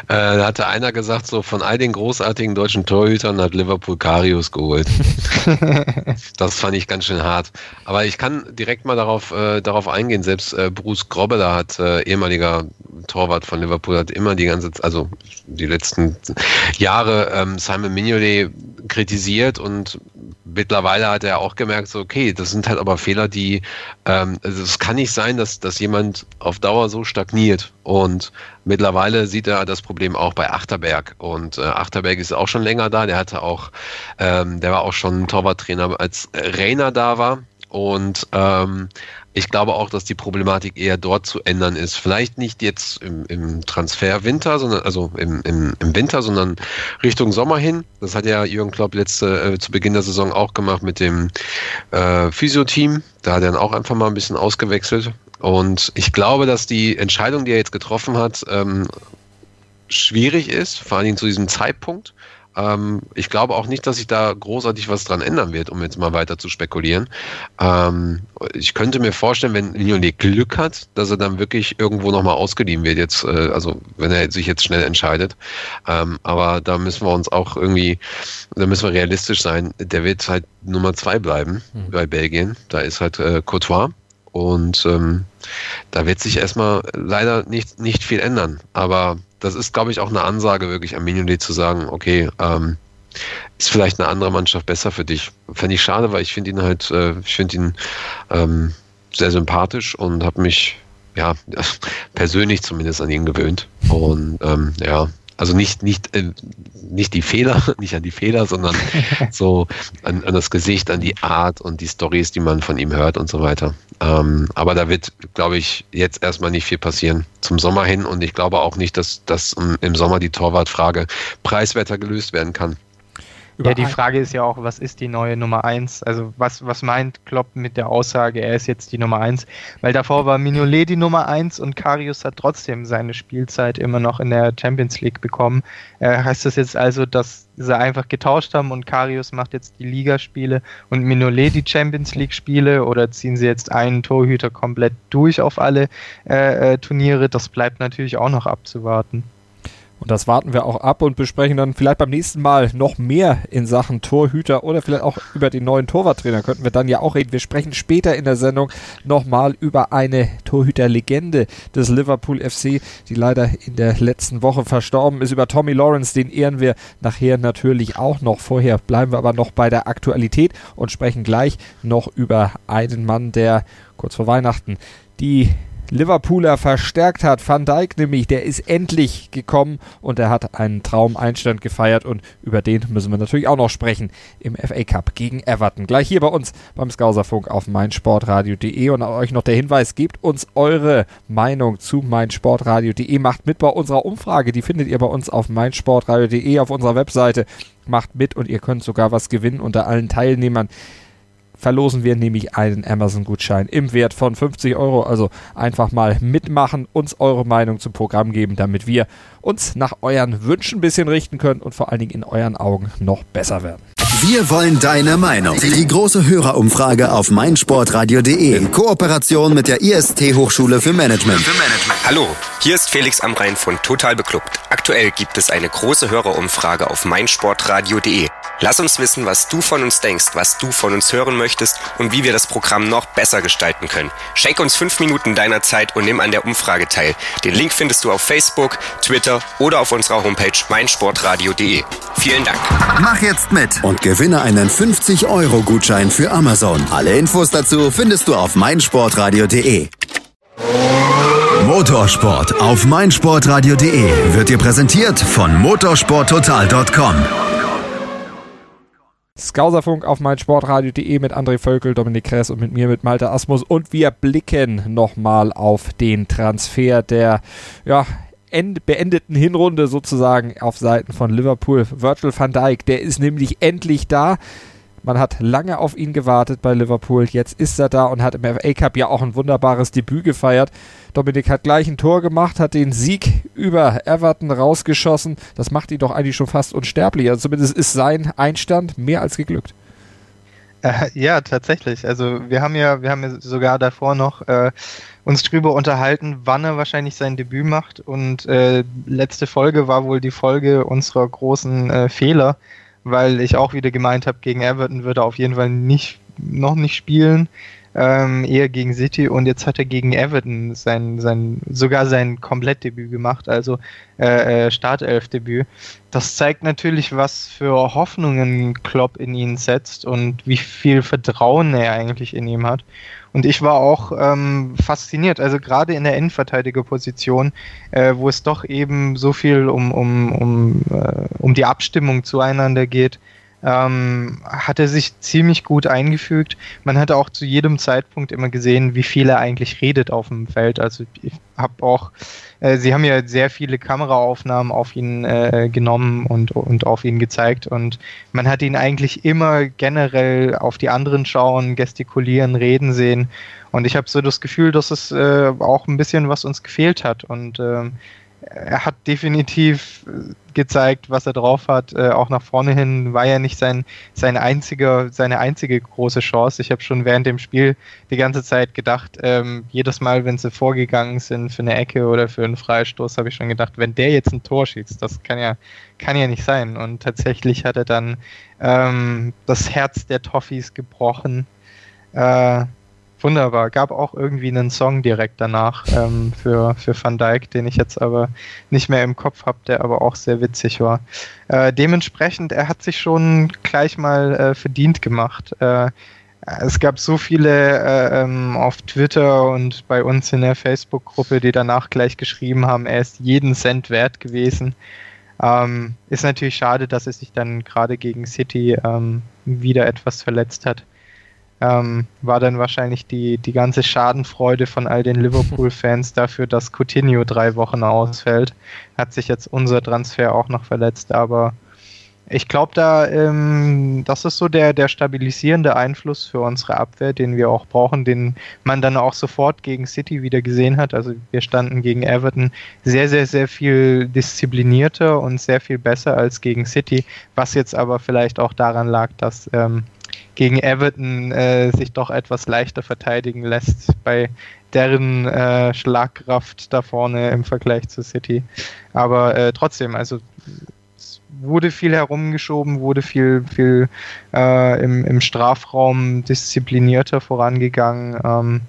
da hatte einer gesagt, so von all den großartigen deutschen Torhütern hat Liverpool Karius geholt. das fand ich ganz schön hart. Aber ich kann direkt mal darauf, äh, darauf eingehen. Selbst äh, Bruce Grobbeler hat, äh, ehemaliger Torwart von Liverpool, hat immer die ganze, also die letzten Jahre ähm, Simon Mignolet kritisiert und mittlerweile hat er auch gemerkt, so, okay, das sind halt aber Fehler, die, ähm, also es kann nicht sein, dass, dass jemand auf Dauer so stagniert. Und mittlerweile sieht er das Problem auch bei Achterberg. Und äh, Achterberg ist auch schon länger da. Der hatte auch, ähm, der war auch schon Torwarttrainer, als Rainer da war. Und ähm, ich glaube auch, dass die Problematik eher dort zu ändern ist. Vielleicht nicht jetzt im, im Transferwinter, sondern also im, im, im, Winter, sondern Richtung Sommer hin. Das hat ja Jürgen Klopp letzte äh, zu Beginn der Saison auch gemacht mit dem äh, Physio-Team. Da hat er dann auch einfach mal ein bisschen ausgewechselt. Und ich glaube, dass die Entscheidung, die er jetzt getroffen hat, ähm, schwierig ist, vor allen Dingen zu diesem Zeitpunkt. Ähm, ich glaube auch nicht, dass sich da großartig was dran ändern wird, um jetzt mal weiter zu spekulieren. Ähm, ich könnte mir vorstellen, wenn Lionel Glück hat, dass er dann wirklich irgendwo nochmal ausgeliehen wird, jetzt, äh, also wenn er sich jetzt schnell entscheidet. Ähm, aber da müssen wir uns auch irgendwie, da müssen wir realistisch sein. Der wird halt Nummer zwei bleiben mhm. bei Belgien. Da ist halt äh, Courtois. Und ähm, da wird sich erstmal leider nicht, nicht viel ändern. Aber das ist, glaube ich, auch eine Ansage wirklich an Mignolet zu sagen, okay, ähm, ist vielleicht eine andere Mannschaft besser für dich. Fände ich schade, weil ich finde ihn halt, äh, ich finde ihn ähm, sehr sympathisch und habe mich ja persönlich zumindest an ihn gewöhnt. Und ähm, ja, also nicht, nicht, äh, nicht die Fehler, nicht an die Fehler, sondern so an, an, das Gesicht, an die Art und die Stories, die man von ihm hört und so weiter. Ähm, aber da wird, glaube ich, jetzt erstmal nicht viel passieren zum Sommer hin und ich glaube auch nicht, dass, dass im Sommer die Torwartfrage preiswerter gelöst werden kann. Ja, die Frage ist ja auch, was ist die neue Nummer 1? Also was, was meint Klopp mit der Aussage, er ist jetzt die Nummer 1? Weil davor war Mignolet die Nummer 1 und Karius hat trotzdem seine Spielzeit immer noch in der Champions League bekommen. Äh, heißt das jetzt also, dass sie einfach getauscht haben und Karius macht jetzt die Ligaspiele und Mignolet die Champions League Spiele oder ziehen sie jetzt einen Torhüter komplett durch auf alle äh, äh, Turniere? Das bleibt natürlich auch noch abzuwarten. Und das warten wir auch ab und besprechen dann vielleicht beim nächsten Mal noch mehr in Sachen Torhüter oder vielleicht auch über den neuen Torwarttrainer. Könnten wir dann ja auch reden. Wir sprechen später in der Sendung nochmal über eine Torhüterlegende des Liverpool FC, die leider in der letzten Woche verstorben ist. Über Tommy Lawrence, den ehren wir nachher natürlich auch noch. Vorher bleiben wir aber noch bei der Aktualität und sprechen gleich noch über einen Mann, der kurz vor Weihnachten die Liverpooler verstärkt hat. Van Dijk nämlich, der ist endlich gekommen und er hat einen Traumeinstand gefeiert und über den müssen wir natürlich auch noch sprechen im FA Cup gegen Everton. Gleich hier bei uns beim Skauserfunk auf meinsportradio.de und euch noch der Hinweis, gebt uns eure Meinung zu meinsportradio.de, macht mit bei unserer Umfrage, die findet ihr bei uns auf meinsportradio.de auf unserer Webseite. Macht mit und ihr könnt sogar was gewinnen unter allen Teilnehmern verlosen wir nämlich einen Amazon-Gutschein im Wert von 50 Euro. Also einfach mal mitmachen, uns eure Meinung zum Programm geben, damit wir uns nach euren Wünschen ein bisschen richten können und vor allen Dingen in euren Augen noch besser werden. Wir wollen deine Meinung. Die große Hörerumfrage auf meinsportradio.de in Kooperation mit der IST Hochschule für Management. Hallo, hier ist Felix Amrein von Total Beklubbt. Aktuell gibt es eine große Hörerumfrage auf meinsportradio.de. Lass uns wissen, was du von uns denkst, was du von uns hören möchtest und wie wir das Programm noch besser gestalten können. Schenk uns fünf Minuten deiner Zeit und nimm an der Umfrage teil. Den Link findest du auf Facebook, Twitter oder auf unserer Homepage meinsportradio.de. Vielen Dank. Mach jetzt mit und gewinne einen 50-Euro-Gutschein für Amazon. Alle Infos dazu findest du auf meinsportradio.de. Motorsport auf meinsportradio.de wird dir präsentiert von motorsporttotal.com. Skauserfunk auf meinsportradio.de mit André Völkel, Dominik Kress und mit mir, mit Malte Asmus. Und wir blicken nochmal auf den Transfer der ja, beendeten Hinrunde sozusagen auf Seiten von Liverpool. Virgil van Dijk, der ist nämlich endlich da. Man hat lange auf ihn gewartet bei Liverpool. Jetzt ist er da und hat im FA Cup ja auch ein wunderbares Debüt gefeiert. Dominik hat gleich ein Tor gemacht, hat den Sieg über Everton rausgeschossen. Das macht ihn doch eigentlich schon fast unsterblich. Also zumindest ist sein Einstand mehr als geglückt. Äh, ja, tatsächlich. Also wir haben ja, wir haben ja sogar davor noch äh, uns drüber unterhalten, wann er wahrscheinlich sein Debüt macht. Und äh, letzte Folge war wohl die Folge unserer großen äh, Fehler, weil ich auch wieder gemeint habe, gegen Everton würde er auf jeden Fall nicht noch nicht spielen ähm, eher gegen City und jetzt hat er gegen Everton sein, sein sogar sein Komplettdebüt gemacht, also äh, äh, Startelfdebüt. Das zeigt natürlich, was für Hoffnungen Klopp in ihn setzt und wie viel Vertrauen er eigentlich in ihm hat. Und ich war auch ähm, fasziniert, also gerade in der Innenverteidigerposition, äh, wo es doch eben so viel um, um, um, äh, um die Abstimmung zueinander geht, ähm, hat er sich ziemlich gut eingefügt. Man hatte auch zu jedem Zeitpunkt immer gesehen, wie viel er eigentlich redet auf dem Feld. Also ich habe auch, äh, sie haben ja sehr viele Kameraaufnahmen auf ihn äh, genommen und, und auf ihn gezeigt und man hat ihn eigentlich immer generell auf die anderen schauen, gestikulieren, reden sehen. Und ich habe so das Gefühl, dass es äh, auch ein bisschen was uns gefehlt hat. Und ähm, er hat definitiv äh, gezeigt, was er drauf hat. Äh, auch nach vorne hin war ja nicht sein, sein einziger, seine einzige große Chance. Ich habe schon während dem Spiel die ganze Zeit gedacht, ähm, jedes Mal, wenn sie vorgegangen sind für eine Ecke oder für einen Freistoß, habe ich schon gedacht, wenn der jetzt ein Tor schießt, das kann ja, kann ja nicht sein. Und tatsächlich hat er dann ähm, das Herz der Toffees gebrochen. Äh, wunderbar. Gab auch irgendwie einen Song direkt danach ähm, für, für Van Dyke, den ich jetzt aber nicht mehr im Kopf habe, der aber auch sehr witzig war. Äh, dementsprechend, er hat sich schon gleich mal äh, verdient gemacht. Äh, es gab so viele äh, ähm, auf Twitter und bei uns in der Facebook-Gruppe, die danach gleich geschrieben haben, er ist jeden Cent wert gewesen. Ähm, ist natürlich schade, dass er sich dann gerade gegen City ähm, wieder etwas verletzt hat ähm, war dann wahrscheinlich die, die ganze Schadenfreude von all den Liverpool-Fans dafür, dass Coutinho drei Wochen ausfällt. Hat sich jetzt unser Transfer auch noch verletzt, aber ich glaube, da, ähm, das ist so der, der stabilisierende Einfluss für unsere Abwehr, den wir auch brauchen, den man dann auch sofort gegen City wieder gesehen hat. Also wir standen gegen Everton sehr, sehr, sehr viel disziplinierter und sehr viel besser als gegen City, was jetzt aber vielleicht auch daran lag, dass ähm, gegen Everton äh, sich doch etwas leichter verteidigen lässt bei deren äh, Schlagkraft da vorne im Vergleich zu City. Aber äh, trotzdem, also es wurde viel herumgeschoben, wurde viel, viel äh, im, im Strafraum disziplinierter vorangegangen. Ähm,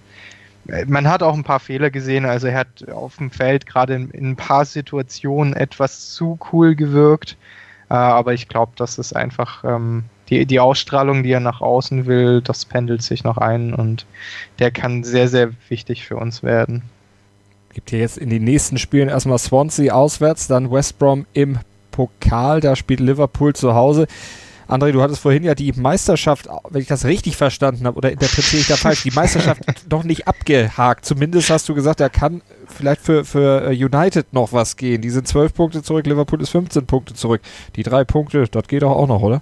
man hat auch ein paar Fehler gesehen, also er hat auf dem Feld gerade in, in ein paar Situationen etwas zu cool gewirkt, äh, aber ich glaube, das ist einfach ähm, die, die Ausstrahlung, die er nach außen will, das pendelt sich noch ein und der kann sehr, sehr wichtig für uns werden. Gibt hier jetzt in den nächsten Spielen erstmal Swansea auswärts, dann West Brom im Pokal, da spielt Liverpool zu Hause. André, du hattest vorhin ja die Meisterschaft, wenn ich das richtig verstanden habe, oder interpretiere ich da falsch, die Meisterschaft noch nicht abgehakt. Zumindest hast du gesagt, er kann vielleicht für, für äh, United noch was gehen. Die sind 12 Punkte zurück, Liverpool ist 15 Punkte zurück. Die drei Punkte, das geht doch auch noch, oder?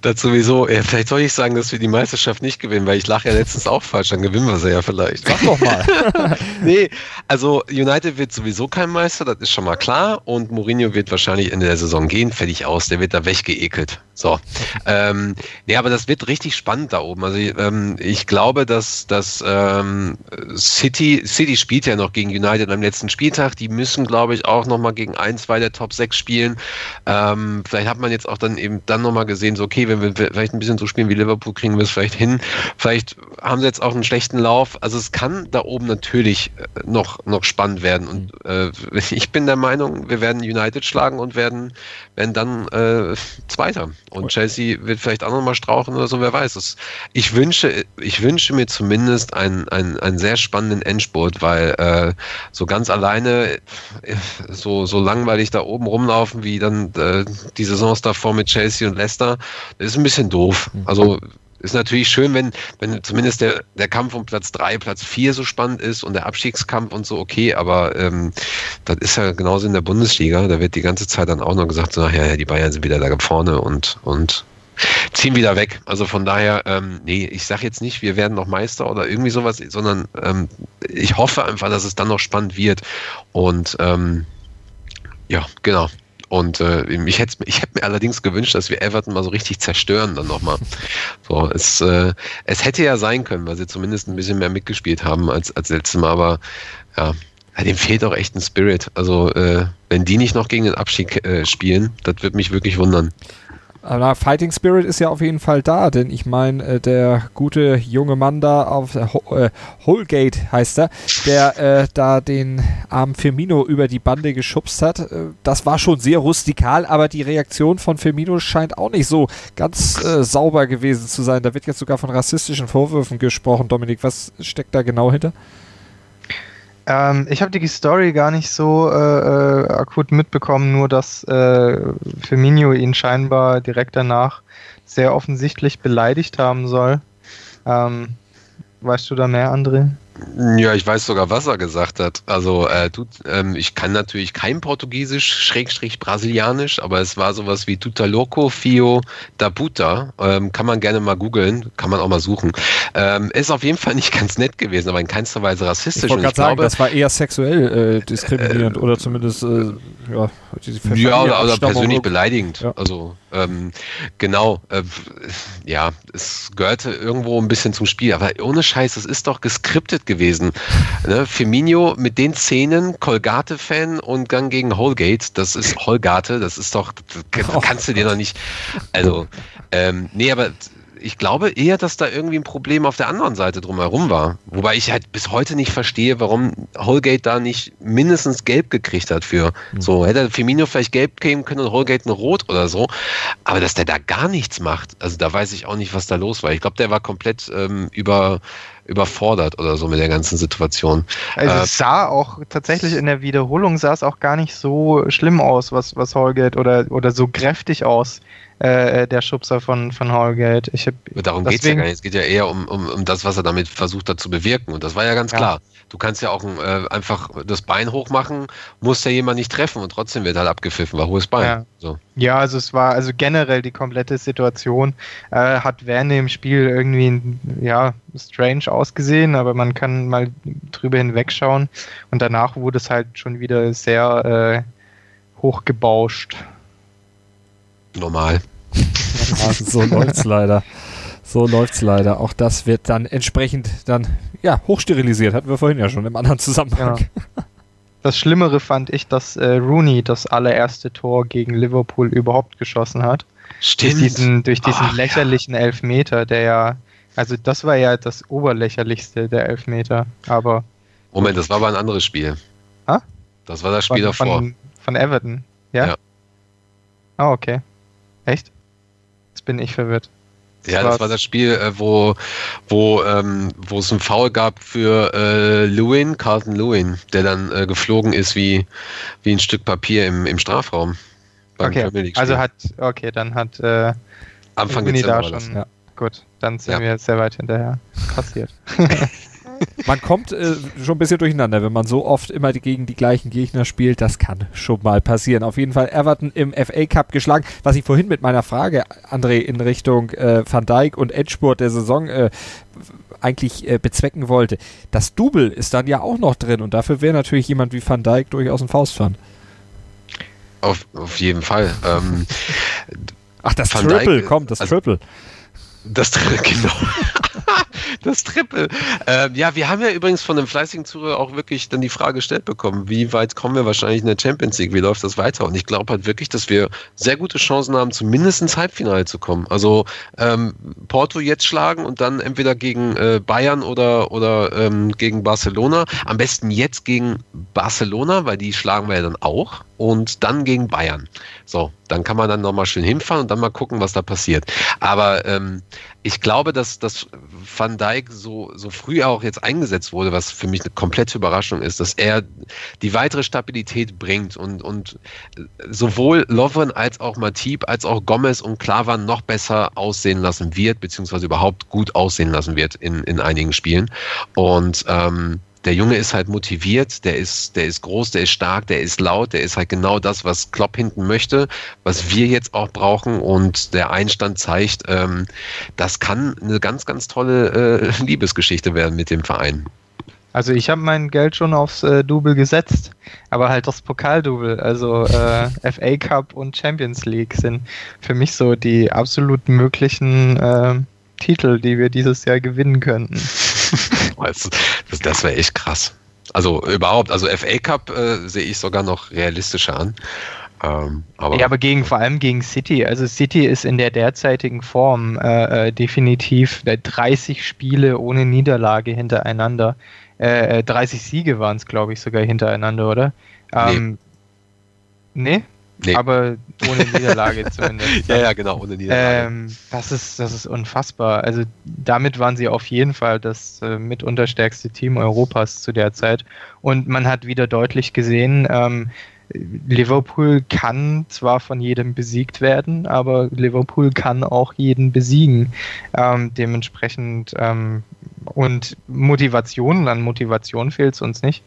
Das sowieso. Ja, vielleicht soll ich sagen, dass wir die Meisterschaft nicht gewinnen, weil ich lache ja letztens auch falsch, dann gewinnen wir sie ja vielleicht. Sag doch mal. nee, also United wird sowieso kein Meister, das ist schon mal klar. Und Mourinho wird wahrscheinlich Ende der Saison gehen, fertig aus, der wird da weggeekelt. So. ähm, nee, aber das wird richtig spannend da oben. Also ähm, ich glaube, dass, dass ähm, City, City spielt ja noch gegen United am letzten Spieltag. Die müssen, glaube ich, auch nochmal gegen ein, zwei der Top 6 spielen. Ähm, vielleicht hat man jetzt auch dann eben dann nochmal gesehen, so okay, wenn wir vielleicht ein bisschen so spielen wie Liverpool, kriegen wir es vielleicht hin. Vielleicht haben sie jetzt auch einen schlechten Lauf. Also es kann da oben natürlich äh, noch, noch spannend werden. Und äh, ich bin der Meinung, wir werden United schlagen und werden, werden dann äh, Zweiter. Und Chelsea wird vielleicht auch nochmal strauchen oder so, wer weiß es. Ich wünsche, ich wünsche mir zumindest einen, einen, einen sehr spannenden Endspurt, weil äh, so ganz alleine so, so langweilig da oben rumlaufen, wie dann äh, die Saisons davor mit Chelsea und Leicester, das ist ein bisschen doof. Mhm. Also ist natürlich schön, wenn, wenn zumindest der, der Kampf um Platz 3, Platz 4 so spannend ist und der Abstiegskampf und so, okay, aber ähm, das ist ja genauso in der Bundesliga. Da wird die ganze Zeit dann auch noch gesagt, so, ja, die Bayern sind wieder da vorne und, und ziehen wieder weg. Also von daher, ähm, nee, ich sage jetzt nicht, wir werden noch Meister oder irgendwie sowas, sondern ähm, ich hoffe einfach, dass es dann noch spannend wird. Und ähm, ja, genau. Und äh, ich hätte ich hätt mir allerdings gewünscht, dass wir Everton mal so richtig zerstören dann nochmal. So, es, äh, es hätte ja sein können, weil sie zumindest ein bisschen mehr mitgespielt haben als, als letztes Mal, aber ja, dem fehlt auch echt ein Spirit. Also äh, wenn die nicht noch gegen den Abstieg äh, spielen, das wird mich wirklich wundern. Aber Fighting Spirit ist ja auf jeden Fall da, denn ich meine, äh, der gute junge Mann da auf äh, äh, Holgate heißt er, der äh, da den armen Firmino über die Bande geschubst hat, äh, das war schon sehr rustikal, aber die Reaktion von Firmino scheint auch nicht so ganz äh, sauber gewesen zu sein. Da wird jetzt sogar von rassistischen Vorwürfen gesprochen. Dominik, was steckt da genau hinter? Ähm, ich habe die Story gar nicht so äh, äh, akut mitbekommen, nur dass äh, Firmino ihn scheinbar direkt danach sehr offensichtlich beleidigt haben soll. Ähm, weißt du da mehr, André? Ja, ich weiß sogar, was er gesagt hat. Also, äh, tut, ähm, ich kann natürlich kein Portugiesisch, Schrägstrich Brasilianisch, aber es war sowas wie Tuta Loco Fio da Puta. Ähm, kann man gerne mal googeln, kann man auch mal suchen. Ähm, ist auf jeden Fall nicht ganz nett gewesen, aber in keinster Weise rassistisch. Ich wollte gerade sagen, das war eher sexuell äh, diskriminierend äh, oder zumindest äh, ja, ja oder, oder persönlich beleidigend. Ja. Also, ähm, genau. Äh, ja, es gehörte irgendwo ein bisschen zum Spiel, aber ohne Scheiß, es ist doch geskriptet gewesen. Ne? Firmino mit den Szenen, Colgate-Fan und Gang gegen Holgate, das ist Holgate, das ist doch, das kannst du dir noch nicht, also, ähm, nee, aber ich glaube eher, dass da irgendwie ein Problem auf der anderen Seite drumherum war. Wobei ich halt bis heute nicht verstehe, warum Holgate da nicht mindestens gelb gekriegt hat für. Mhm. So, hätte Firmino vielleicht gelb geben können und Holgate ein Rot oder so. Aber dass der da gar nichts macht, also da weiß ich auch nicht, was da los war. Ich glaube, der war komplett ähm, über überfordert oder so mit der ganzen Situation. Also äh, es sah auch tatsächlich in der Wiederholung sah es auch gar nicht so schlimm aus, was, was Holgate oder, oder so kräftig aus, äh, der Schubser von, von Holgate. Ich hab, Darum geht es ja gar nicht. Es geht ja eher um, um, um das, was er damit versucht hat zu bewirken. Und das war ja ganz ja. klar. Du kannst ja auch äh, einfach das Bein hochmachen, muss ja jemand nicht treffen und trotzdem wird halt abgepfiffen, war hohes Bein. Ja. So. ja, also es war, also generell die komplette Situation äh, hat während dem Spiel irgendwie ja, strange ausgesehen, aber man kann mal drüber hinwegschauen und danach wurde es halt schon wieder sehr äh, hochgebauscht. Normal. so läuft's leider. So läuft's leider. Auch das wird dann entsprechend dann ja hochsterilisiert. Hatten wir vorhin ja schon im anderen Zusammenhang. Ja. Das Schlimmere fand ich, dass äh, Rooney das allererste Tor gegen Liverpool überhaupt geschossen hat. Stimmt. Durch diesen, durch diesen Ach, lächerlichen ja. Elfmeter, der ja, also das war ja das oberlächerlichste der Elfmeter. Aber Moment, das war aber ein anderes Spiel. Ha? Das war das Spiel von, davor. Von, von Everton, ja? Ja. Ah, okay. Echt? Jetzt bin ich verwirrt. Ja, das war das Spiel, äh, wo, wo, ähm, wo es einen Foul gab für äh, Lewin, Carlton Lewin, der dann äh, geflogen ist wie, wie ein Stück Papier im, im Strafraum. okay, also hat, okay, dann hat äh, Anfang Dezember da schon, ja. Gut, dann sind ja. wir sehr weit hinterher. Passiert. man kommt äh, schon ein bisschen durcheinander, wenn man so oft immer gegen die gleichen Gegner spielt. Das kann schon mal passieren. Auf jeden Fall Everton im FA Cup geschlagen. Was ich vorhin mit meiner Frage, André, in Richtung äh, Van Dijk und Endspurt der Saison äh, eigentlich äh, bezwecken wollte. Das Double ist dann ja auch noch drin und dafür wäre natürlich jemand wie Van Dijk durchaus ein Faustpfand. Auf, auf jeden Fall. Ähm, Ach, das Van Triple, Dijk, komm, das also, Triple. Das Triple, genau. Das Triple. Ähm, ja, wir haben ja übrigens von einem fleißigen Zuhörer auch wirklich dann die Frage gestellt bekommen, wie weit kommen wir wahrscheinlich in der Champions League, wie läuft das weiter? Und ich glaube halt wirklich, dass wir sehr gute Chancen haben, zumindest ins Halbfinale zu kommen. Also ähm, Porto jetzt schlagen und dann entweder gegen äh, Bayern oder, oder ähm, gegen Barcelona. Am besten jetzt gegen Barcelona, weil die schlagen wir ja dann auch und dann gegen Bayern. So, dann kann man dann nochmal schön hinfahren und dann mal gucken, was da passiert. Aber ähm, ich glaube, dass, dass Van Dijk so, so früh auch jetzt eingesetzt wurde, was für mich eine komplette Überraschung ist, dass er die weitere Stabilität bringt und, und sowohl Lovren als auch Matip als auch Gomez und Klavan noch besser aussehen lassen wird, beziehungsweise überhaupt gut aussehen lassen wird in, in einigen Spielen. Und ähm, der Junge ist halt motiviert, der ist, der ist groß, der ist stark, der ist laut, der ist halt genau das, was Klopp hinten möchte, was wir jetzt auch brauchen und der Einstand zeigt, ähm, das kann eine ganz, ganz tolle äh, Liebesgeschichte werden mit dem Verein. Also ich habe mein Geld schon aufs äh, Double gesetzt, aber halt das Pokaldouble, also äh, FA Cup und Champions League sind für mich so die absolut möglichen äh, Titel, die wir dieses Jahr gewinnen könnten. das, das wäre echt krass. Also überhaupt, also FA Cup äh, sehe ich sogar noch realistischer an. Ähm, aber ja, aber gegen vor allem gegen City. Also City ist in der derzeitigen Form äh, äh definitiv 30 Spiele ohne Niederlage hintereinander. Äh, 30 äh, Siege waren es, glaube ich, sogar hintereinander, oder? Ähm, nee. nee? Nee. Aber ohne Niederlage zumindest. ja, ja, genau, ohne Niederlage. Ähm, das, ist, das ist unfassbar. Also damit waren sie auf jeden Fall das äh, mitunter stärkste Team Europas zu der Zeit. Und man hat wieder deutlich gesehen, ähm, Liverpool kann zwar von jedem besiegt werden, aber Liverpool kann auch jeden besiegen. Ähm, dementsprechend ähm, und Motivation, an Motivation fehlt es uns nicht.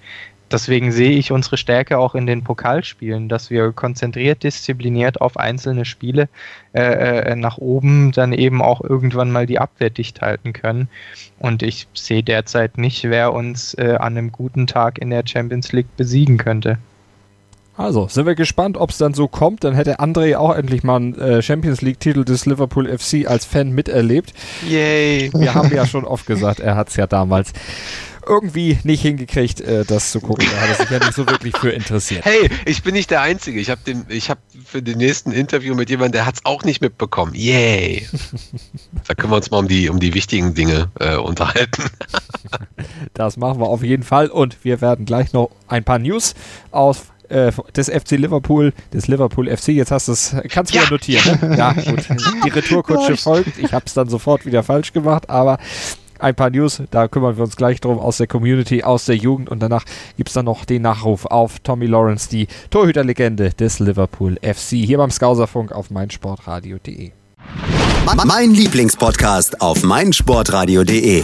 Deswegen sehe ich unsere Stärke auch in den Pokalspielen, dass wir konzentriert, diszipliniert auf einzelne Spiele äh, äh, nach oben dann eben auch irgendwann mal die Abwehr dicht halten können. Und ich sehe derzeit nicht, wer uns äh, an einem guten Tag in der Champions League besiegen könnte. Also, sind wir gespannt, ob es dann so kommt. Dann hätte André auch endlich mal einen äh, Champions League-Titel des Liverpool FC als Fan miterlebt. Yay! Wir haben ja schon oft gesagt, er hat es ja damals irgendwie nicht hingekriegt, äh, das zu gucken. Da hat er sich ja nicht so wirklich für interessiert. Hey, ich bin nicht der Einzige. Ich habe hab für den nächsten Interview mit jemandem, der hat es auch nicht mitbekommen. Yay! da können wir uns mal um die, um die wichtigen Dinge äh, unterhalten. das machen wir auf jeden Fall und wir werden gleich noch ein paar News aus äh, des FC Liverpool, des Liverpool FC. Jetzt hast du es, kannst du ja. notieren. Ne? Ja, gut. Die Retourkutsche folgt. Ich habe es dann sofort wieder falsch gemacht, aber ein paar News, da kümmern wir uns gleich drum aus der Community, aus der Jugend und danach gibt es dann noch den Nachruf auf Tommy Lawrence, die Torhüterlegende des Liverpool FC, hier beim Skauserfunk auf meinsportradio.de. Mein Lieblingspodcast auf meinsportradio.de.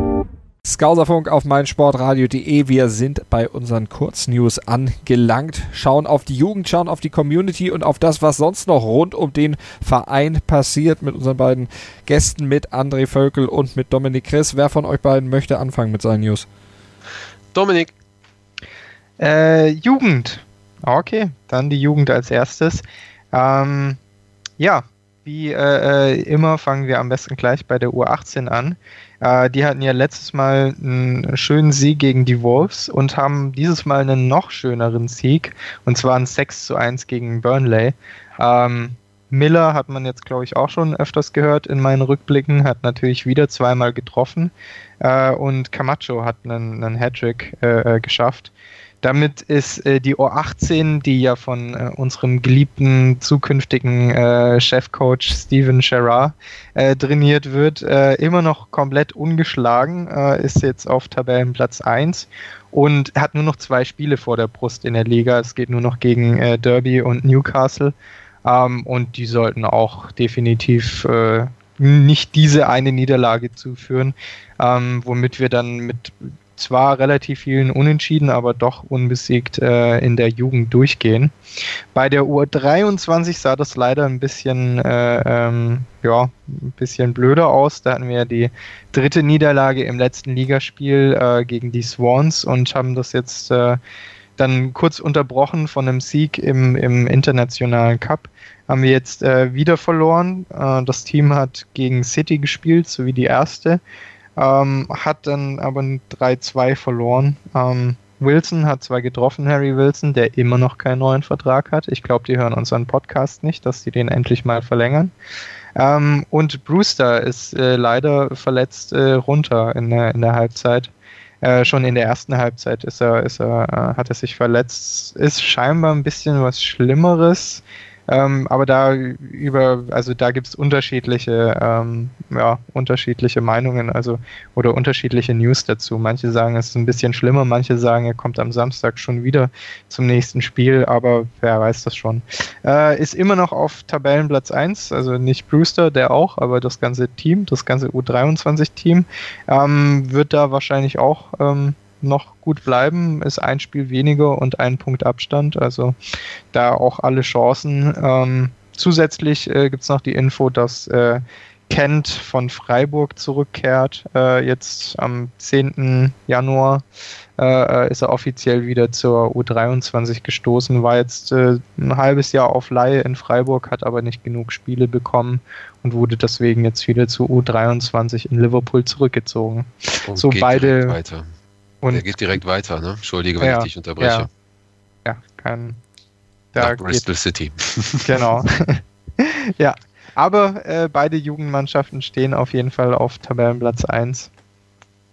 Skauserfunk auf meinsportradio.de. Wir sind bei unseren Kurznews angelangt. Schauen auf die Jugend, schauen auf die Community und auf das, was sonst noch rund um den Verein passiert mit unseren beiden Gästen, mit André Völkel und mit Dominik Chris. Wer von euch beiden möchte anfangen mit seinen News? Dominik. Äh, Jugend. Okay, dann die Jugend als erstes. Ähm, ja, wie äh, äh immer fangen wir am besten gleich bei der U18 an. Äh, die hatten ja letztes Mal einen schönen Sieg gegen die Wolves und haben dieses Mal einen noch schöneren Sieg, und zwar ein 6 zu 1 gegen Burnley. Ähm, Miller hat man jetzt, glaube ich, auch schon öfters gehört in meinen Rückblicken, hat natürlich wieder zweimal getroffen äh, und Camacho hat einen, einen Hattrick äh, äh geschafft. Damit ist äh, die O18, die ja von äh, unserem geliebten zukünftigen äh, Chefcoach Steven Gerrard äh, trainiert wird, äh, immer noch komplett ungeschlagen, äh, ist jetzt auf Tabellenplatz 1 und hat nur noch zwei Spiele vor der Brust in der Liga. Es geht nur noch gegen Derby und Newcastle ähm, und die sollten auch definitiv nicht diese eine Niederlage zuführen, ähm, womit wir dann mit zwar relativ vielen Unentschieden, aber doch unbesiegt äh, in der Jugend durchgehen. Bei der U23 sah das leider ein bisschen, äh, ähm, ja, ein bisschen blöder aus. Da hatten wir ja die dritte Niederlage im letzten Ligaspiel äh, gegen die Swans und haben das jetzt äh, dann kurz unterbrochen von einem Sieg im, im internationalen Cup. Haben wir jetzt äh, wieder verloren. Äh, das Team hat gegen City gespielt, so wie die erste. Ähm, hat dann aber 3-2 verloren. Ähm, Wilson hat zwar getroffen, Harry Wilson, der immer noch keinen neuen Vertrag hat. Ich glaube, die hören unseren Podcast nicht, dass sie den endlich mal verlängern. Ähm, und Brewster ist äh, leider verletzt äh, runter in der, in der Halbzeit. Äh, schon in der ersten Halbzeit ist er, ist er, äh, hat er sich verletzt. Ist scheinbar ein bisschen was Schlimmeres. Ähm, aber da über, also da gibt es unterschiedliche, ähm, ja, unterschiedliche Meinungen, also oder unterschiedliche News dazu. Manche sagen, es ist ein bisschen schlimmer, manche sagen, er kommt am Samstag schon wieder zum nächsten Spiel, aber wer weiß das schon. Äh, ist immer noch auf Tabellenplatz 1, also nicht Brewster, der auch, aber das ganze Team, das ganze U23-Team, ähm, wird da wahrscheinlich auch ähm, noch gut bleiben, ist ein Spiel weniger und ein Punkt Abstand. Also da auch alle Chancen. Ähm, zusätzlich äh, gibt es noch die Info, dass äh, Kent von Freiburg zurückkehrt. Äh, jetzt am 10. Januar äh, ist er offiziell wieder zur U23 gestoßen, war jetzt äh, ein halbes Jahr auf Laie in Freiburg, hat aber nicht genug Spiele bekommen und wurde deswegen jetzt wieder zur U23 in Liverpool zurückgezogen. Und so beide. weiter. Und Der geht direkt weiter, ne? Entschuldige, wenn Ja, ich dich unterbreche. ja. ja, kein. Da Nach geht Bristol City. Genau. ja. Aber äh, beide Jugendmannschaften stehen auf jeden Fall auf Tabellenplatz 1.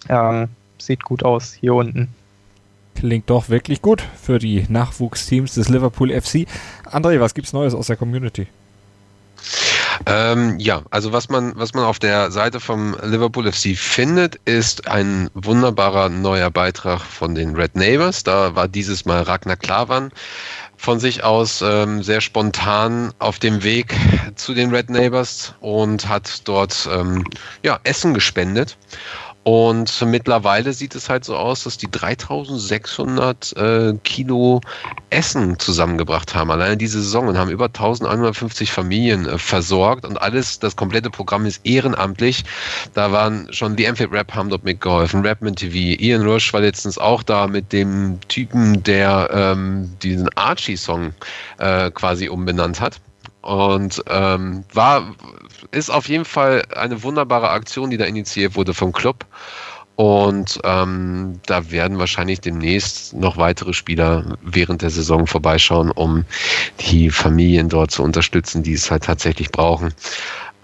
Ähm, sieht gut aus hier unten. Klingt doch wirklich gut für die Nachwuchsteams des Liverpool FC. André, was gibt's Neues aus der Community? Ähm, ja, also was man, was man auf der Seite vom Liverpool FC findet, ist ein wunderbarer neuer Beitrag von den Red Neighbors. Da war dieses Mal Ragnar Klavan von sich aus ähm, sehr spontan auf dem Weg zu den Red Neighbors und hat dort ähm, ja, Essen gespendet. Und mittlerweile sieht es halt so aus, dass die 3600 äh, Kilo Essen zusammengebracht haben, alleine diese Saison und haben über 1150 Familien äh, versorgt und alles, das komplette Programm ist ehrenamtlich. Da waren schon die Amphib Rap haben dort mitgeholfen, Rapman TV, Ian Rush war letztens auch da mit dem Typen, der ähm, diesen Archie-Song äh, quasi umbenannt hat. Und ähm, war, ist auf jeden Fall eine wunderbare Aktion, die da initiiert wurde vom Club. Und ähm, da werden wahrscheinlich demnächst noch weitere Spieler während der Saison vorbeischauen, um die Familien dort zu unterstützen, die es halt tatsächlich brauchen.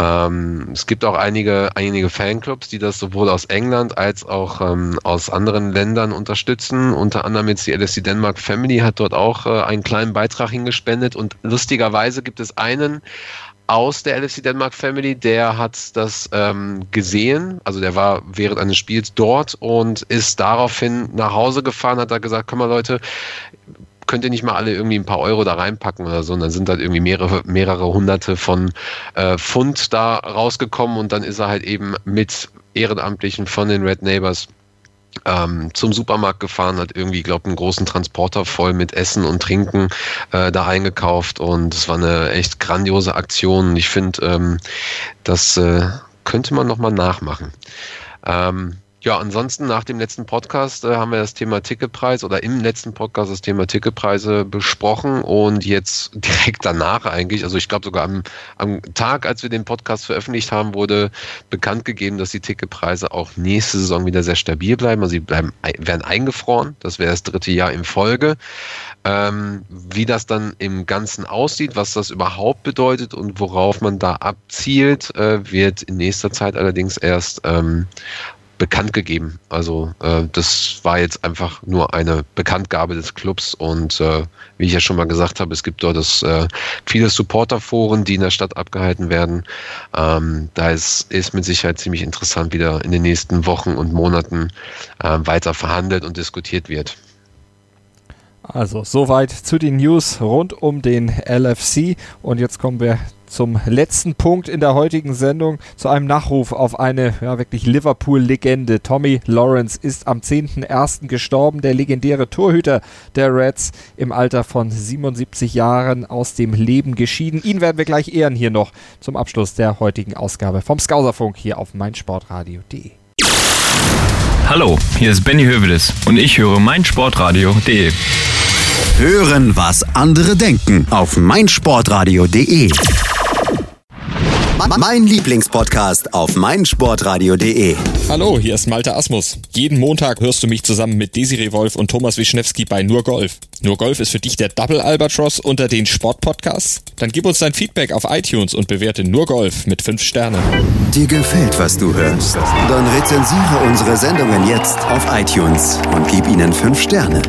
Ähm, es gibt auch einige, einige Fanclubs, die das sowohl aus England als auch ähm, aus anderen Ländern unterstützen. Unter anderem jetzt die LSC Denmark Family hat dort auch äh, einen kleinen Beitrag hingespendet und lustigerweise gibt es einen aus der LFC Denmark Family, der hat das ähm, gesehen, also der war während eines Spiels dort und ist daraufhin nach Hause gefahren, hat da gesagt, komm mal Leute, könnt ihr nicht mal alle irgendwie ein paar Euro da reinpacken oder so. Und dann sind halt irgendwie mehrere, mehrere hunderte von äh, Pfund da rausgekommen und dann ist er halt eben mit Ehrenamtlichen von den Red Neighbors ähm, zum Supermarkt gefahren, hat irgendwie, glaube einen großen Transporter voll mit Essen und Trinken äh, da eingekauft und es war eine echt grandiose Aktion. Und ich finde, ähm, das äh, könnte man nochmal nachmachen. Ähm, ja, ansonsten nach dem letzten Podcast äh, haben wir das Thema Ticketpreis oder im letzten Podcast das Thema Ticketpreise besprochen und jetzt direkt danach eigentlich, also ich glaube sogar am, am Tag, als wir den Podcast veröffentlicht haben, wurde bekannt gegeben, dass die Ticketpreise auch nächste Saison wieder sehr stabil bleiben. Also sie bleiben, werden eingefroren. Das wäre das dritte Jahr in Folge. Ähm, wie das dann im Ganzen aussieht, was das überhaupt bedeutet und worauf man da abzielt, äh, wird in nächster Zeit allerdings erst ähm, bekannt gegeben. Also äh, das war jetzt einfach nur eine Bekanntgabe des Clubs und äh, wie ich ja schon mal gesagt habe, es gibt dort das, äh, viele Supporterforen, die in der Stadt abgehalten werden. Ähm, da ist, ist mit Sicherheit ziemlich interessant, wie da in den nächsten Wochen und Monaten äh, weiter verhandelt und diskutiert wird. Also soweit zu den News rund um den LFC und jetzt kommen wir zum letzten Punkt in der heutigen Sendung, zu einem Nachruf auf eine ja, wirklich Liverpool-Legende. Tommy Lawrence ist am 10.01. gestorben, der legendäre Torhüter der Reds im Alter von 77 Jahren aus dem Leben geschieden. Ihn werden wir gleich ehren hier noch zum Abschluss der heutigen Ausgabe vom Skauserfunk hier auf meinsportradio.de. Hallo, hier ist Benny Hövedes und ich höre meinsportradio.de. Hören, was andere denken auf meinsportradio.de. Mein Lieblingspodcast auf meinsportradio.de. Hallo, hier ist Malte Asmus. Jeden Montag hörst du mich zusammen mit Desiree Wolf und Thomas Wischnewski bei Nur Golf. Nur Golf ist für dich der Double Albatross unter den Sportpodcasts? Dann gib uns dein Feedback auf iTunes und bewerte Nur Golf mit 5 Sternen. Dir gefällt, was du hörst? Dann rezensiere unsere Sendungen jetzt auf iTunes und gib ihnen 5 Sterne.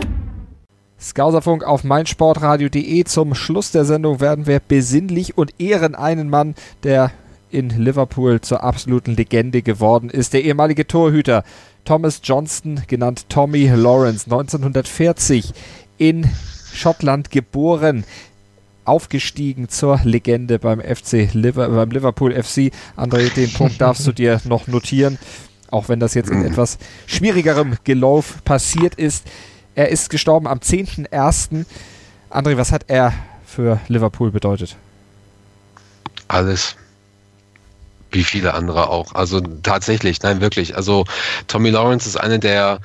Skauserfunk auf meinsportradio.de. Zum Schluss der Sendung werden wir besinnlich und ehren einen Mann, der in Liverpool zur absoluten Legende geworden ist. Der ehemalige Torhüter Thomas Johnston, genannt Tommy Lawrence, 1940 in Schottland geboren aufgestiegen zur Legende beim FC Liver beim Liverpool FC. André, den Punkt darfst du dir noch notieren, auch wenn das jetzt in etwas schwierigerem Gelauf passiert ist. Er ist gestorben am 10.01. André, was hat er für Liverpool bedeutet? Alles. Wie viele andere auch. Also tatsächlich, nein, wirklich. Also Tommy Lawrence ist eine der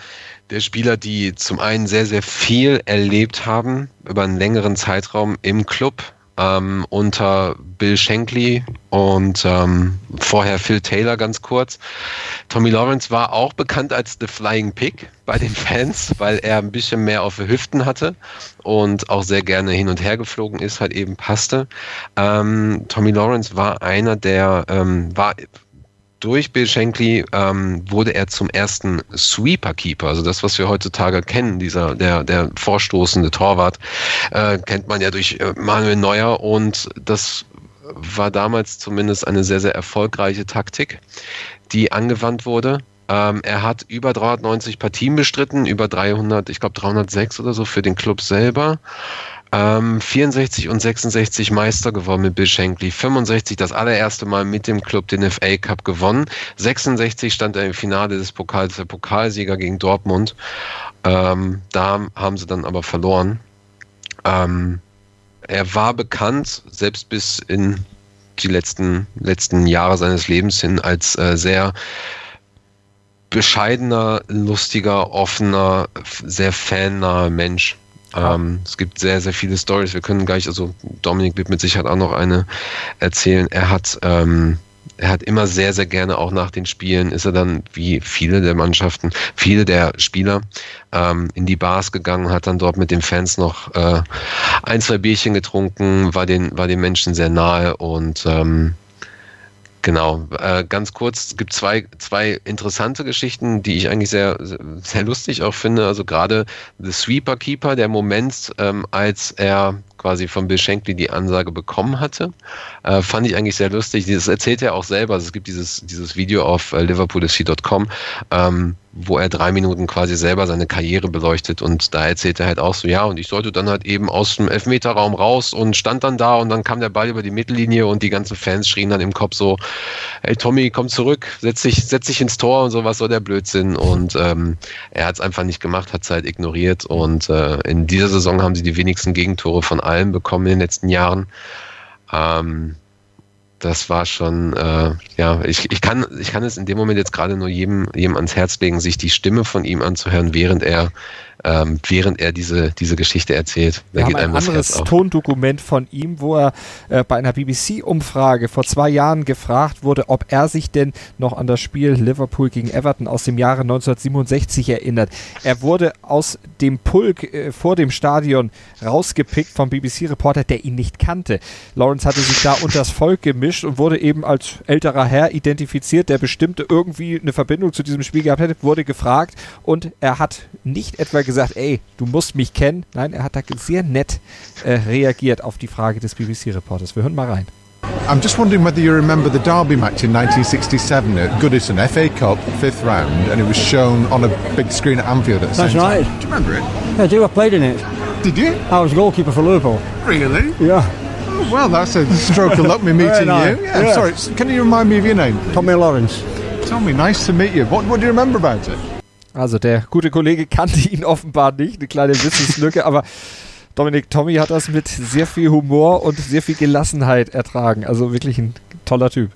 der Spieler, die zum einen sehr, sehr viel erlebt haben über einen längeren Zeitraum im Club ähm, unter Bill Shankly und ähm, vorher Phil Taylor ganz kurz. Tommy Lawrence war auch bekannt als The Flying Pig bei den Fans, weil er ein bisschen mehr auf Hüften hatte und auch sehr gerne hin und her geflogen ist, halt eben passte. Ähm, Tommy Lawrence war einer, der ähm, war durch Bill Shankly ähm, wurde er zum ersten Sweeper-Keeper, also das, was wir heutzutage kennen, dieser der der vorstoßende Torwart, äh, kennt man ja durch äh, Manuel Neuer und das war damals zumindest eine sehr sehr erfolgreiche Taktik, die angewandt wurde. Ähm, er hat über 390 Partien bestritten, über 300, ich glaube 306 oder so für den Club selber. Ähm, 64 und 66 Meister gewonnen mit Bill Shankly. 65 das allererste Mal mit dem Club den FA Cup gewonnen. 66 stand er im Finale des Pokals, der Pokalsieger gegen Dortmund. Ähm, da haben sie dann aber verloren. Ähm, er war bekannt, selbst bis in die letzten, letzten Jahre seines Lebens hin, als äh, sehr bescheidener, lustiger, offener, sehr fannaher Mensch. Ähm, es gibt sehr, sehr viele Stories. Wir können gleich, also Dominik wird mit Sicherheit auch noch eine erzählen. Er hat, ähm, er hat immer sehr, sehr gerne auch nach den Spielen ist er dann wie viele der Mannschaften, viele der Spieler ähm, in die Bars gegangen, hat dann dort mit den Fans noch äh, ein, zwei Bierchen getrunken, war den, war den Menschen sehr nahe und ähm, Genau, äh, ganz kurz, es gibt zwei, zwei interessante Geschichten, die ich eigentlich sehr, sehr lustig auch finde. Also gerade The Sweeper Keeper, der Moment, ähm, als er quasi von Bill Shankly die Ansage bekommen hatte. Äh, fand ich eigentlich sehr lustig. Das erzählt er auch selber. Also es gibt dieses, dieses Video auf äh, liverpoolfc.com, ähm, wo er drei Minuten quasi selber seine Karriere beleuchtet und da erzählt er halt auch so, ja, und ich sollte dann halt eben aus dem Elfmeterraum raus und stand dann da und dann kam der Ball über die Mittellinie und die ganzen Fans schrien dann im Kopf so, ey Tommy, komm zurück, setz dich, setz dich ins Tor und so, was soll der Blödsinn und ähm, er hat es einfach nicht gemacht, hat es halt ignoriert und äh, in dieser Saison haben sie die wenigsten Gegentore von allen bekommen in den letzten Jahren. Ähm, das war schon, äh, ja, ich, ich, kann, ich kann es in dem Moment jetzt gerade nur jedem, jedem ans Herz legen, sich die Stimme von ihm anzuhören, während er ähm, während er diese, diese Geschichte erzählt. Da Wir geht haben ein anderes Tondokument von ihm, wo er äh, bei einer BBC-Umfrage vor zwei Jahren gefragt wurde, ob er sich denn noch an das Spiel Liverpool gegen Everton aus dem Jahre 1967 erinnert. Er wurde aus dem Pulk äh, vor dem Stadion rausgepickt vom BBC-Reporter, der ihn nicht kannte. Lawrence hatte sich da unters Volk gemischt und wurde eben als älterer Herr identifiziert, der bestimmte irgendwie eine Verbindung zu diesem Spiel gehabt hätte, wurde gefragt und er hat nicht etwa gesagt, ey, du musst mich kennen. Nein, er hat da sehr nett äh, reagiert auf die Frage des BBC-Reporters. Wir hören mal rein. I'm just wondering whether you remember the Derby match in 1967 at Goodison, FA Cup, fifth round, and it was shown on a big screen at Anfield at the That's same right. time. Do you remember it? Yeah, I do. I played in it. Did you? I was goalkeeper for Liverpool. Really? Yeah. Oh, well, that's a stroke of luck me meeting you. nice. Yeah, Yeah. Sorry, can you remind me of your name? Tommy Lawrence. Tommy, nice to meet you. What, what do you remember about it? Also der gute Kollege kannte ihn offenbar nicht, eine kleine Wissenslücke, aber Dominik Tommy hat das mit sehr viel Humor und sehr viel Gelassenheit ertragen. Also wirklich ein toller Typ.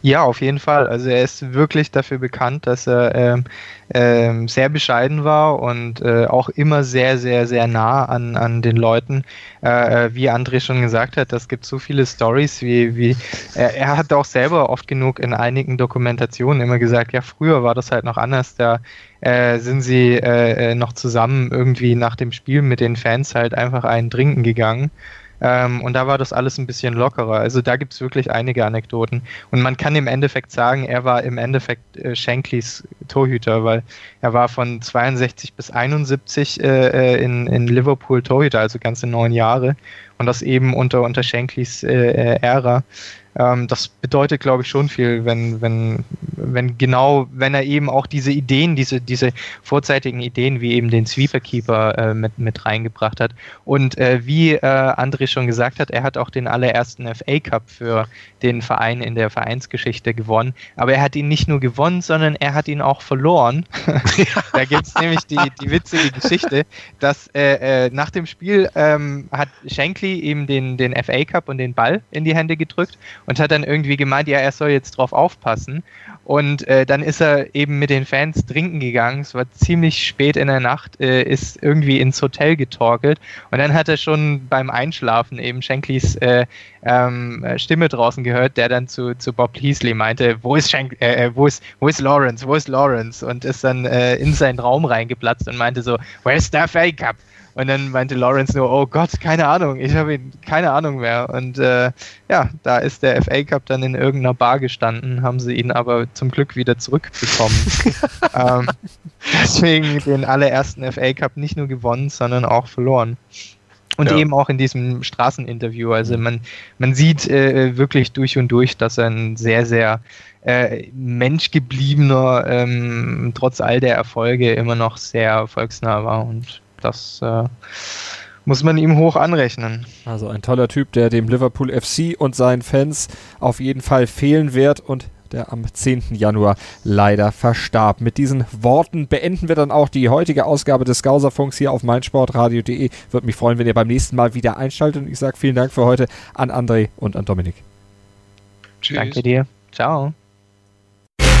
Ja, auf jeden Fall. Also er ist wirklich dafür bekannt, dass er ähm, ähm, sehr bescheiden war und äh, auch immer sehr, sehr, sehr nah an, an den Leuten. Äh, äh, wie André schon gesagt hat, das gibt so viele Stories, wie, wie er, er hat auch selber oft genug in einigen Dokumentationen immer gesagt, ja, früher war das halt noch anders, da äh, sind sie äh, äh, noch zusammen irgendwie nach dem Spiel mit den Fans halt einfach einen trinken gegangen. Ähm, und da war das alles ein bisschen lockerer. Also da gibt es wirklich einige Anekdoten. Und man kann im Endeffekt sagen, er war im Endeffekt äh, Shankleys Torhüter, weil er war von 62 bis 71 äh, äh, in, in Liverpool Torhüter, also ganze neun Jahre. Und das eben unter, unter Shankleys äh, äh Ära. Ähm, das bedeutet, glaube ich, schon viel, wenn, wenn, wenn genau, wenn er eben auch diese Ideen, diese, diese vorzeitigen Ideen, wie eben den Sweeper-Keeper äh, mit, mit reingebracht hat. Und äh, wie äh, André schon gesagt hat, er hat auch den allerersten FA Cup für den Verein in der Vereinsgeschichte gewonnen. Aber er hat ihn nicht nur gewonnen, sondern er hat ihn auch verloren. da gibt es nämlich die, die witzige Geschichte, dass äh, äh, nach dem Spiel ähm, hat Shankly eben den, den FA Cup und den Ball in die Hände gedrückt und hat dann irgendwie gemeint, ja, er soll jetzt drauf aufpassen. Und äh, dann ist er eben mit den Fans trinken gegangen. Es war ziemlich spät in der Nacht, äh, ist irgendwie ins Hotel getorkelt. Und dann hat er schon beim Einschlafen eben Shankleys äh, ähm, Stimme draußen gehört, der dann zu, zu Bob Peasley meinte, wo ist, Shank äh, äh, wo ist, wo ist Lawrence, wo ist Lawrence? Und ist dann äh, in seinen Raum reingeplatzt und meinte so, where's the FA Cup? Und dann meinte Lawrence nur, oh Gott, keine Ahnung, ich habe keine Ahnung mehr. Und äh, ja, da ist der FA Cup dann in irgendeiner Bar gestanden, haben sie ihn aber zum Glück wieder zurückbekommen. ähm, deswegen den allerersten FA Cup nicht nur gewonnen, sondern auch verloren. Und ja. eben auch in diesem Straßeninterview. Also man, man sieht äh, wirklich durch und durch, dass er ein sehr, sehr äh, menschgebliebener, ähm, trotz all der Erfolge immer noch sehr volksnah war. Und das äh, muss man ihm hoch anrechnen. Also ein toller Typ, der dem Liverpool FC und seinen Fans auf jeden Fall fehlen wird und der am 10. Januar leider verstarb. Mit diesen Worten beenden wir dann auch die heutige Ausgabe des Skauserfunks hier auf meinsportradio.de. Würde mich freuen, wenn ihr beim nächsten Mal wieder einschaltet. Und ich sage vielen Dank für heute an André und an Dominik. Tschüss. Danke dir. Ciao.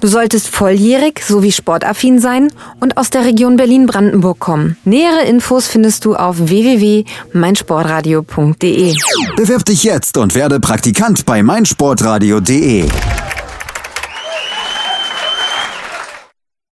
Du solltest volljährig sowie sportaffin sein und aus der Region Berlin-Brandenburg kommen. Nähere Infos findest du auf www.meinsportradio.de. Bewirb dich jetzt und werde Praktikant bei meinsportradio.de.